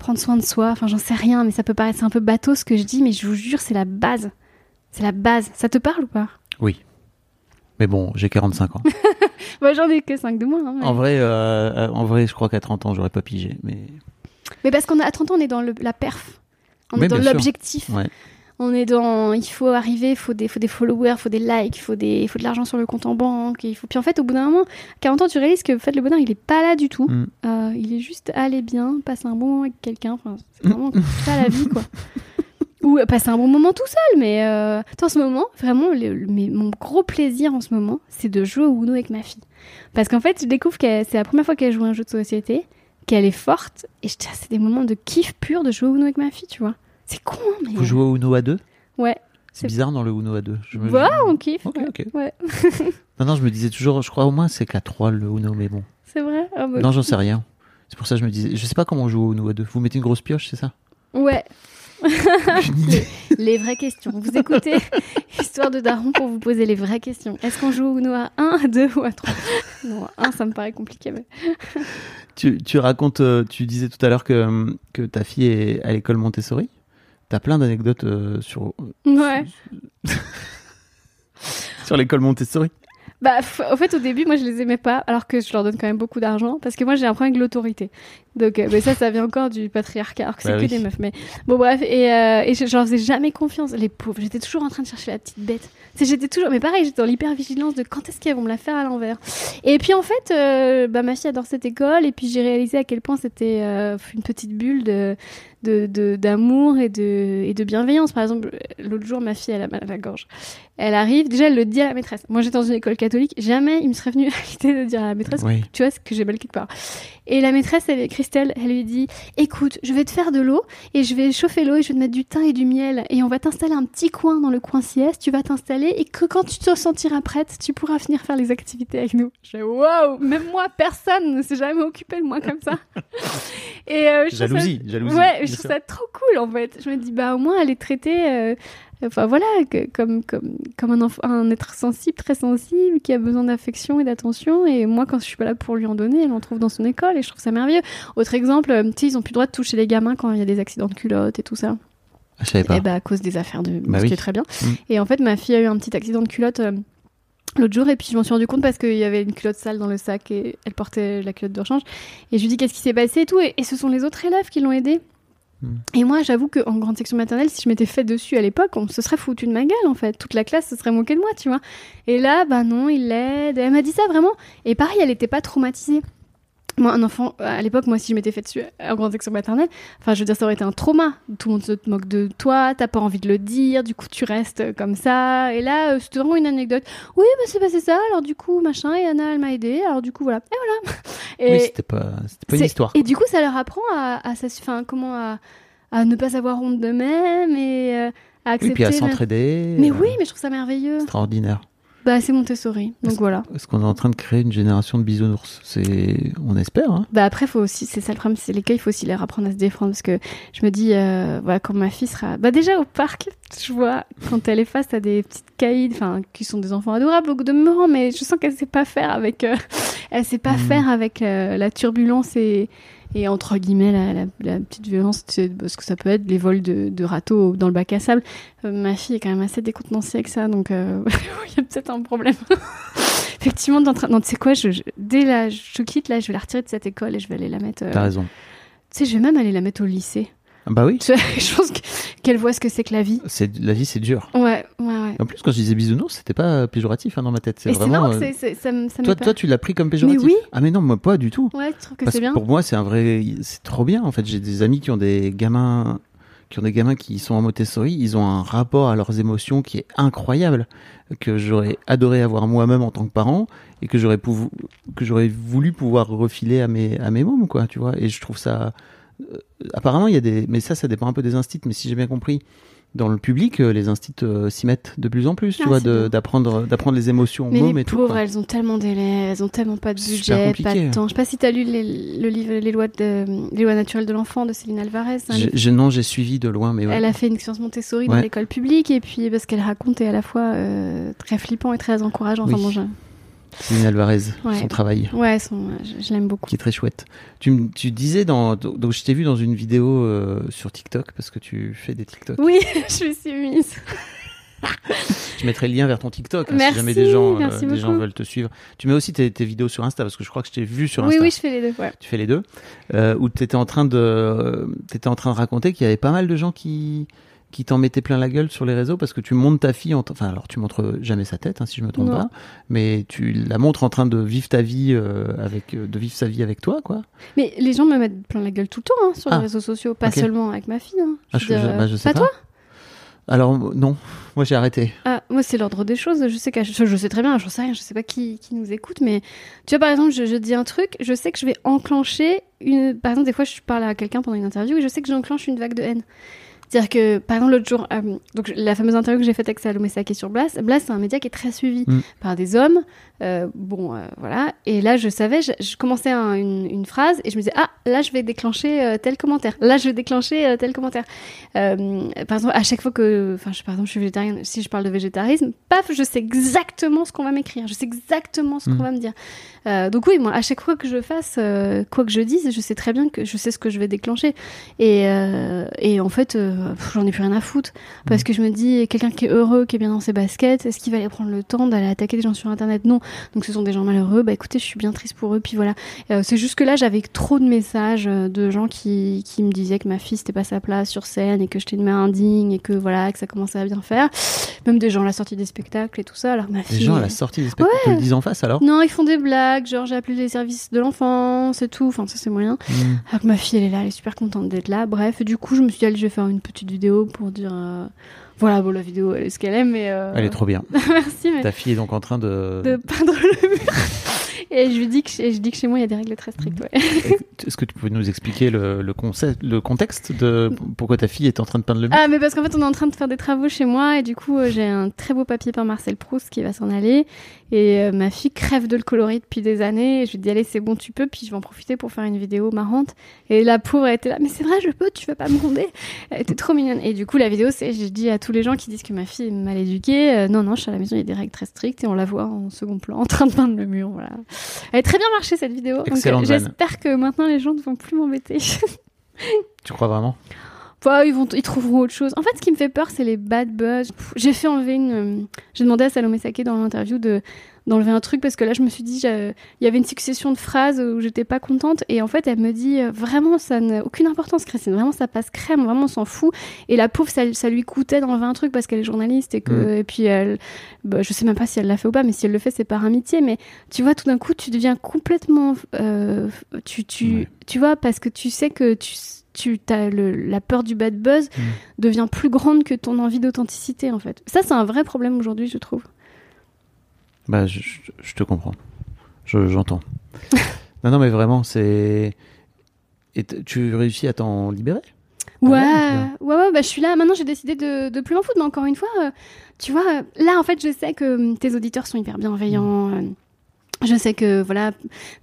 prendre soin de soi. Enfin, j'en sais rien, mais ça peut paraître un peu bateau ce que je dis, mais je vous jure, c'est la base. C'est la base. Ça te parle ou pas? Oui. Mais bon, j'ai 45 ans. (laughs) Moi, j'en ai que 5 de moins. hein, mais... en vrai, euh, en vrai, je crois qu'à 30 ans, j'aurais pas pigé. Mais Mais parce qu'on a à 30 ans, on est dans le- la perf. On est dans l'objectif. ouais. On est dans, il faut arriver, il faut des, faut des followers, il faut des likes, il faut des, il faut de l'argent sur le compte en banque. Il faut, puis en fait, au bout d'un moment, 40 ans, tu réalises que en fait, le bonheur, il est pas là du tout. Mm. Euh, il est juste aller bien, passer un bon moment avec quelqu'un. Enfin, c'est vraiment ça la vie, quoi. (laughs) Ou passer un bon moment tout seul. Mais euh, en ce moment, vraiment, le- le- mais mon gros plaisir en ce moment, c'est de jouer au Uno avec ma fille. Parce qu'en fait, je découvre que c'est la première fois qu'elle joue à un jeu de société, qu'elle est forte. Et je- c'est des moments de kiff pur de jouer au Uno avec ma fille, tu vois. C'est con, hein, mais. Vous jouez au Uno à deux? Ouais. C'est bizarre dans le Uno à deux. Je me- Voilà, on kiffe. Ok, ok. Ouais. (laughs) Non, non, je me disais toujours, je crois au moins c'est qu'à 3 le Uno, mais bon. C'est vrai? Ah bah, Non, j'en sais rien. C'est pour ça que je me disais, je sais pas comment on joue au Uno à deux. Vous mettez une grosse pioche, c'est ça? Ouais, (laughs) les vraies questions. Vous écoutez (laughs) Histoire de Daron pour vous poser les vraies questions. Est-ce qu'on joue au Uno à 1, à 2 ou à 3 Non, à 1, ça me paraît compliqué. Mais... Tu, tu racontes, euh, tu disais tout à l'heure que, que ta fille est à l'école Montessori? T'as plein d'anecdotes euh, sur, Ouais. (laughs) sur l'école Montessori. Bah, au fait, au début, moi, je les aimais pas, alors que je leur donne quand même beaucoup d'argent, parce que moi, j'ai un problème avec l'autorité. Donc, euh, mais ça, ça vient encore du patriarcat, alors que c'est Bah que oui. des meufs. Mais bon, bref, et, euh, et je, je leur faisais jamais confiance, les pauvres. J'étais toujours en train de chercher la petite bête. J'étais toujours, mais pareil, j'étais dans l'hypervigilance de quand est-ce qu'elles vont me la faire à l'envers. Et puis, en fait, euh, bah, ma fille adore cette école, et puis j'ai réalisé à quel point c'était euh, une petite bulle de- d'amour et de, et de bienveillance. Par exemple, l'autre jour, ma fille, elle a mal à la gorge. Elle arrive, déjà, elle le dit à la maîtresse. Moi, j'étais dans une école catholique, jamais il me serait venu (laughs) à l'idée de dire à la maîtresse, Oui. tu vois, que j'ai mal quelque part. Et la maîtresse, elle, Christelle, elle lui dit, écoute, je vais te faire de l'eau et je vais chauffer l'eau et je vais te mettre du thym et du miel et on va t'installer un petit coin dans le coin sieste, tu vas t'installer et que quand tu te sentiras prête, tu pourras venir faire les activités avec nous. Je waouh, même moi, personne ne s'est jamais occupé de moi comme ça. (laughs) et euh, je ça- Jalousie, jalousie. Ouais, je trouve sûr. ça trop cool en fait. Je me dis bah au moins elle est traitée, euh, enfin voilà, que- comme comme comme un enfant, un être sensible, très sensible, qui a besoin d'affection et d'attention. Et moi quand je suis pas là pour lui en donner, elle en trouve dans son école et je trouve ça merveilleux. Autre exemple, euh, tu sais ils ont plus le droit de toucher les gamins quand il y a des accidents de culotte et tout ça. Ah, Je savais pas. Et bah à cause des affaires de, Bah ce oui. qui est très bien. Mm. Et en fait ma fille a eu un petit accident de culotte. euh, L'autre jour, et puis je m'en suis rendu compte parce qu'il y avait une culotte sale dans le sac et elle portait la culotte de rechange. Et je lui dis qu'est-ce qui s'est passé et tout? Et, et ce sont les autres élèves qui l'ont aidée. Hmm. Et moi, j'avoue qu'en grande section maternelle, si je m'étais fait dessus à l'époque, on se serait foutu de ma gueule en fait. Toute la classe se serait moquée de moi, tu vois. Et là, bah non, il l'aide. Elle m'a dit ça vraiment. Et pareil, elle était pas traumatisée. Moi, un enfant, à l'époque, moi, si je m'étais fait dessus en grande section maternelle, enfin, je veux dire, ça aurait été un trauma. Tout le monde se moque de toi, t'as pas envie de le dire, du coup, tu restes comme ça. Et là, euh, c'était vraiment une anecdote. Oui, bah, c'est passé ça, alors du coup, machin, et Anna, elle m'a aidé, alors du coup, voilà. Et voilà. Et, Oui, c'était pas, c'était pas une histoire. et du coup, ça leur apprend à, à, enfin, comment à, à ne pas avoir honte d'eux-mêmes et euh, à Oui, accepter. puis à s'entraider. Mais euh, oui, mais je trouve ça merveilleux. Extraordinaire. Bah, c'est Montessori, donc voilà. Est-ce qu'on est en train de créer une génération de bisounours? C'est, on espère. Hein Bah après, faut aussi, c'est ça le problème, c'est lesquels il faut aussi leur apprendre à se défendre parce que je me dis, euh, voilà, quand ma fille sera, bah déjà au parc, (laughs) je vois quand elle est face à des petites caïds, enfin, qui sont des enfants adorables au demeurant, mais je sens qu'elle sait pas faire avec, euh, elle sait pas Mhm. faire avec euh, la turbulence et et entre guillemets la, la, la petite violence, parce que ça peut être les vols de, de râteaux dans le bac à sable. Euh, ma fille est quand même assez décontenancée avec ça, donc euh, (laughs) il y a peut-être un problème. (laughs) Effectivement, non, tu sais quoi, je, je- dès là, je quitte là, je vais la retirer de cette école et je vais aller la mettre. euh, T'as raison. tu sais, je vais même aller la mettre au lycée. Ah Bah oui. (laughs) Je pense que- qu'elle voit ce que c'est que la vie? C'est la vie, c'est dur. Ouais, ouais, ouais. En plus, quand je disais bisounours, c'était pas péjoratif hein, dans ma tête. C'est c'est vraiment. que euh, c'est- c'est- ça, me- ça Toi, toi, tu l'as pris comme péjoratif? oui. Ah mais non, moi pas du tout. Ouais, tu trouves que Parce c'est bien? pour moi, c'est un vrai, c'est trop bien. En fait, j'ai des amis qui ont des gamins, qui ont des gamins qui sont en Montessori. Ils ont un rapport à leurs émotions qui est incroyable, que j'aurais adoré avoir moi-même en tant que parent et que j'aurais que j'aurais voulu pouvoir refiler à mes, à mes mômes, quoi. Tu vois. Et je trouve ça. Euh, apparemment, il y a des, mais ça, ça dépend un peu des instituts. Mais si j'ai bien compris. Dans le public, euh, les instituts euh, s'y mettent de plus en plus, tu Ah, vois, d'apprendre, d'apprendre les émotions Mais les et pauvres, elles ont tellement d'élèves, elles ont tellement pas de budget, pas de temps. Je sais pas si t'as lu les- le livre Les lois, de, les lois naturelles de l'enfant de Céline Alvarez. livre j'ai- non, j'ai suivi de loin, mais ouais. Elle a fait une expérience Montessori dans l'école publique et puis parce qu'elle raconte est à la fois euh, très flippant et très encourageant. Enfin Oui. bon, je- Céline Alvarez, Ouais. son travail. ouais, son- je, je l'aime beaucoup. qui est très chouette. Tu, tu disais dans donc je t'ai vu dans une vidéo euh, sur TikTok parce que tu fais des TikTok. Oui, (laughs) je me suis mise. Je (laughs) mettrai le lien vers ton TikTok hein, Merci, si jamais des gens, euh, des gens veulent te suivre. Tu mets aussi tes, tes vidéos sur Insta parce que je crois que je t'ai vu sur Oui, Insta. oui, je fais les deux. Ouais. Tu fais les deux. Euh, où tu étais en train de t'étais en train de raconter qu'il y avait pas mal de gens qui qui t'en mettaient plein la gueule sur les réseaux parce que tu montes ta fille en enfin alors tu montres jamais sa tête hein, si je me trompe Non. pas mais tu la montres en train de vivre ta vie euh, avec euh, de vivre sa vie avec toi quoi Mais les gens me mettent plein la gueule tout le temps hein, sur Ah. les réseaux sociaux, pas seulement avec ma fille. hein. Ah, je, je- euh, bah, je sais pas pas, toi? Alors non moi j'ai arrêté Ah, moi, c'est l'ordre des choses. Je sais, qu'à- je, sais très bien, je sais rien, je sais pas qui, qui nous écoute, mais tu vois, par exemple, je, je dis un truc, je sais que je vais enclencher une. Par exemple, des fois, je parle à quelqu'un pendant une interview et je sais que j'enclenche une vague de haine. C'est-à-dire que, par exemple, l'autre jour, euh, donc la fameuse interview que j'ai faite avec Salomé Saké sur Blas, Blas, c'est un média qui est très suivi Mm. par des hommes. euh, bon, euh, voilà. Et là, je savais, je, je commençais un- une, une phrase et je me disais, ah, là, je vais déclencher tel commentaire. Là, je vais déclencher tel commentaire. Par exemple, à chaque fois que, enfin, je, par exemple, je suis végétarienne, si je parle de végétarisme, paf, je sais exactement ce qu'on va m'écrire, je sais exactement ce Mm. qu'on va me dire. Donc oui, moi, à chaque fois que je fasse, quoi que je dise, je sais très bien que je sais ce que je vais déclencher. Et, et en fait, euh, j'en ai plus rien à foutre. Parce que je me dis, quelqu'un qui est heureux, qui est bien dans ses baskets, est-ce qu'il va aller prendre le temps d'aller attaquer des gens sur Internet? Non. Donc ce sont des gens malheureux. Bah écoutez, je suis bien triste pour eux. Puis voilà. Euh, c'est juste que là, j'avais trop de messages euh, de gens qui, qui me disaient que ma fille, c'était pas sa place sur scène et que j'étais une mère indigne et que voilà, que ça commençait à bien faire. Même des gens à la sortie des spectacles et tout ça. Alors ma fille. gens à la sortie des spectacles te le disent en face alors? Non, ils font des blagues, genre j'ai appelé les services de l'enfance et tout, enfin ça c'est moyen. Hmm. Alors que ma fille elle est là, elle est super contente d'être là. Bref, du coup je me suis dit allez je vais faire une petite vidéo pour dire euh, voilà bon la vidéo elle est ce qu'elle est mais euh, Elle est trop bien. (laughs) merci mais Ta fille est donc en train de. de peindre le mur. (laughs) et je lui dis que chez, je dis que chez moi il y a des règles très strictes. Ouais. Est-ce que tu peux nous expliquer le, le, concept, le contexte de pourquoi ta fille est en train de peindre le mur? Ah mais parce qu'en fait on est en train de faire des travaux chez moi et du coup euh, j'ai un très beau papier par Marcel Proust qui va s'en aller et euh, ma fille crève de le colorer depuis des années. Et je lui dis allez c'est bon tu peux. Puis je vais en profiter pour faire une vidéo marrante. Et la pauvre elle était là mais c'est vrai je peux tu vas pas me gronder? Elle était trop mignonne. Et du coup la vidéo c'est je dis à tous les gens qui disent que ma fille est mal éduquée euh, non non je suis à la maison il y a des règles très strictes et on la voit en second plan en train de peindre le mur voilà. Elle a très bien marché cette vidéo. Vanne. j'espère que maintenant les gens ne vont plus m'embêter. Tu crois vraiment? Bah, ils, vont, ils trouveront autre chose. En fait, ce qui me fait peur, c'est les bad buzz. J'ai fait enlever une. euh, J'ai demandé à Salomé Saké dans l'interview de d'enlever un truc parce que là, je me suis dit, il y avait une succession de phrases où j'étais pas contente. Et en fait, elle me dit, euh, vraiment, ça n'a aucune importance, Christine. Vraiment, ça passe crème. Vraiment, on s'en fout. Et la pauvre, ça, ça lui coûtait d'enlever un truc parce qu'elle est journaliste et que. Mm. Et puis, elle. Bah, je sais même pas si elle l'a fait ou pas, mais si elle le fait, c'est par amitié. Mais tu vois, tout d'un coup, tu deviens complètement. euh, tu, tu, Ouais. tu vois, parce que tu sais que tu tu as le, la peur du bad buzz Mm. devient plus grande que ton envie d'authenticité en fait. Ça c'est un vrai problème aujourd'hui je trouve. Bah, je, te comprends. Je- J'entends. (laughs) non, non, mais vraiment, c'est. Et tu réussis à t'en libérer? Ouais, ouais, ouais, ouais, bah, je suis là. Maintenant, j'ai décidé de, de plus m'en foutre. Mais encore une fois, euh, tu vois, euh, là, en fait, je sais que hum, tes auditeurs sont hyper bienveillants. euh, je sais que, voilà,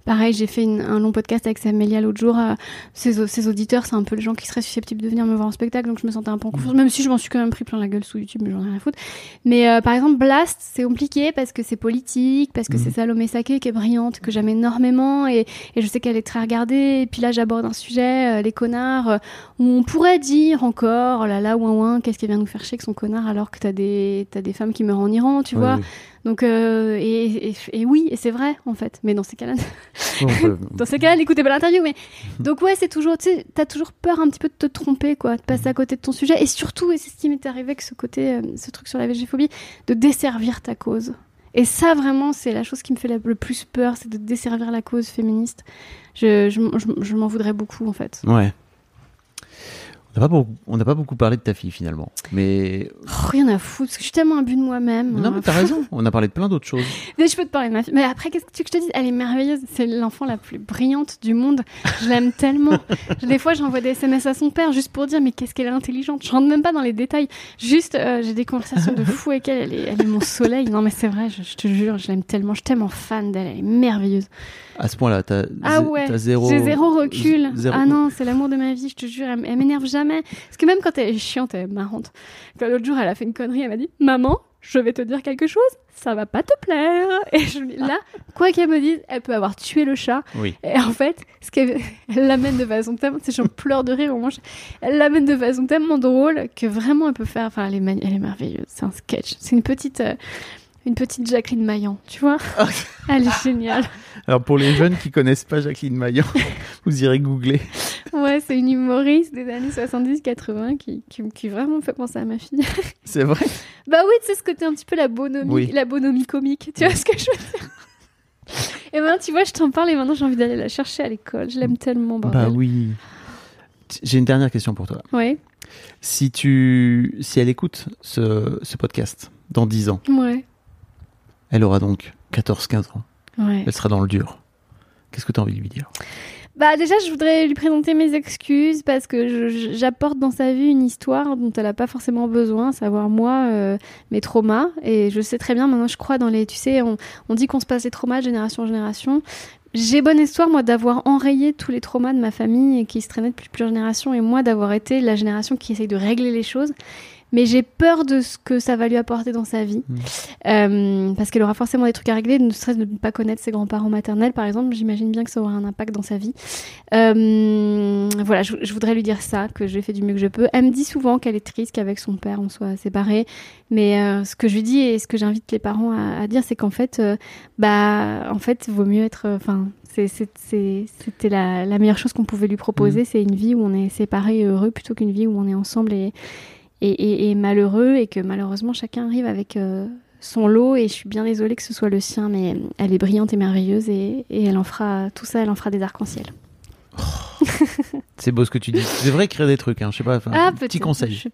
pareil, j'ai fait une- un long podcast avec Samélia l'autre jour. euh, ses, au- ses auditeurs, c'est un peu les gens qui seraient susceptibles de venir me voir en spectacle. Donc, je me sentais un peu en confiance. Même si je m'en suis quand même pris plein la gueule sous YouTube, mais j'en ai rien à foutre. Mais euh, par exemple, Blast, c'est compliqué parce que c'est politique, parce que Mhm. c'est Salomé Saké qui est brillante, que j'aime énormément. Et, et je sais qu'elle est très regardée. Et puis là, j'aborde un sujet, euh, les connards, euh, où on pourrait dire encore, oh là là, ouin ouin, qu'est-ce qu'elle vient nous faire chier avec son connard alors que t'as des, t'as des femmes qui meurent en Iran, tu Ouais, vois. oui. Donc, euh, et, et, et oui, et c'est vrai, en fait. Mais dans ces cas-là, (laughs) dans ces cas-là, n'écoutez pas l'interview. Mais (laughs) donc, ouais, c'est toujours, tu sais, t'as toujours peur un petit peu de te tromper, quoi, de passer à côté de ton sujet. Et surtout, et c'est ce qui m'est arrivé avec ce côté, euh, ce truc sur la végéphobie, de desservir ta cause. Et ça, vraiment, c'est la chose qui me fait le plus peur, c'est de desservir la cause féministe. Je, je, je- je m'en voudrais beaucoup, en fait. Ouais. On n'a pas, beaucoup- on n'a pas beaucoup parlé de ta fille finalement. Mais. Oh, rien à foutre, parce que je suis tellement imbu de moi-même. Non, mais t'as (laughs) raison. On a parlé de plein d'autres choses. Mais je peux te parler de ma fille. Mais après, qu'est-ce que tu veux que je te dise? Elle est merveilleuse. C'est l'enfant la plus brillante du monde. Je l'aime (laughs) tellement. Des fois, j'envoie des SMS à son père juste pour dire mais qu'est-ce qu'elle est intelligente. Je rentre même pas dans les détails. Juste, euh, j'ai des conversations de fou avec elle. Elle est, elle est mon soleil. Non, mais c'est vrai, je, je te jure, je l'aime tellement. Je suis tellement fan d'elle. Elle est merveilleuse. À ce point-là, t'as Ah ouais, zéro. J'ai zéro recul. zéro- Ah non, c'est l'amour de ma vie, je te jure. Elle, elle m'énerve jamais. Parce que même quand elle est chiante, elle est marrante. L'autre jour, elle a fait une connerie, elle m'a dit Maman, je vais te dire quelque chose, ça va pas te plaire. (laughs) Et je, là, quoi qu'elle me dise, elle peut avoir tué le chat. Oui. Et en fait, ce qu'elle (laughs) elle l'amène de façon tellement. C'est j'en pleure de rire au moment. Elle l'amène de façon tellement drôle que vraiment elle peut faire. Enfin, elle est, elle est merveilleuse. C'est un sketch. C'est une petite. euh, une petite Jacqueline Maillan, tu vois Elle est géniale. Alors pour les jeunes qui connaissent pas Jacqueline Maillan, (laughs) vous irez googler. Ouais, c'est une humoriste des années 70-80 qui, qui, qui vraiment me fait penser à ma fille. C'est vrai? bah oui, tu sais, ce côté un petit peu la bonhomie, Oui. la bonhomie comique. Tu vois ce que je veux dire? Et maintenant, tu vois, je t'en parle et maintenant j'ai envie d'aller la chercher à l'école. Je l'aime tellement, bordel. Bah oui. J'ai une dernière question pour toi. Ouais, Si tu, si elle écoute ce, ce podcast dans 10 ans, ouais, elle aura donc 14-15 ans. ouais. Elle sera dans le dur. Qu'est-ce que tu as envie de lui dire? Bah déjà, je voudrais lui présenter mes excuses parce que j'apporte dans sa vie une histoire dont elle n'a pas forcément besoin, savoir moi, euh, mes traumas. Et je sais très bien, maintenant je crois dans les... Tu sais, on, on dit qu'on se passe les traumas de génération en génération. J'ai bonne histoire, moi, d'avoir enrayé tous les traumas de ma famille et qui se traînaient depuis plusieurs générations, et moi d'avoir été la génération qui essaye de régler les choses. Mais j'ai peur de ce que ça va lui apporter dans sa vie. Mm. Euh, parce qu'elle aura forcément des trucs à régler, ne serait-ce de ne pas connaître ses grands-parents maternels, par exemple. J'imagine bien que ça aura un impact dans sa vie. Euh, voilà, je, je voudrais lui dire ça, que j'ai fait du mieux que je peux. Elle me dit souvent qu'elle est triste qu'avec son père on soit séparés. Mais euh, ce que je lui dis et ce que j'invite les parents à, à dire, c'est qu'en fait, bah, en fait, vaut mieux être. Enfin, c'était la, la meilleure chose qu'on pouvait lui proposer. C'est une vie où on est séparés et heureux plutôt qu'une vie où on est ensemble et, et, et- et malheureux et que malheureusement chacun arrive avec euh, son lot. Et je suis bien désolée que ce soit le sien, mais elle est brillante et merveilleuse et, et elle en fera tout ça, elle en fera des arcs-en-ciel. (laughs) C'est beau ce que tu dis. Tu devrais écrire des trucs, hein, je sais pas. Ah, petit conseil. Je.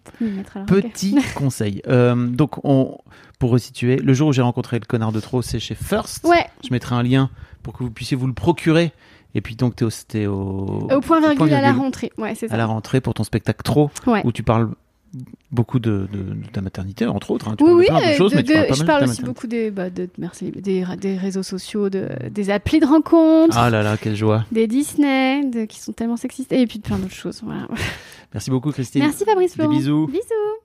Petit conseil. (laughs) Euh, donc, on, pour resituer, le jour où j'ai rencontré le connard de trop, c'est chez First. Ouais, Je mettrai un lien pour que vous puissiez vous le procurer. Et puis, donc, t'es au, t'es au, au point virgule à la rentrée. Ouais, c'est à ça. la rentrée pour ton spectacle trop, Ouais. où tu parles beaucoup de, de- de ta maternité, entre autres. hein. Tu Oui, parles oui, plein de choses, de- mais tu de- parles pas je parle aussi beaucoup des, bah, merci, des, des réseaux sociaux, de, des applis de rencontres, Ah là là, quelle joie. des Disney, qui sont tellement sexistes, et puis de plein d'autres choses. Voilà. Merci beaucoup, Christine. Merci Fabrice Des Florent. bisous. Bisous.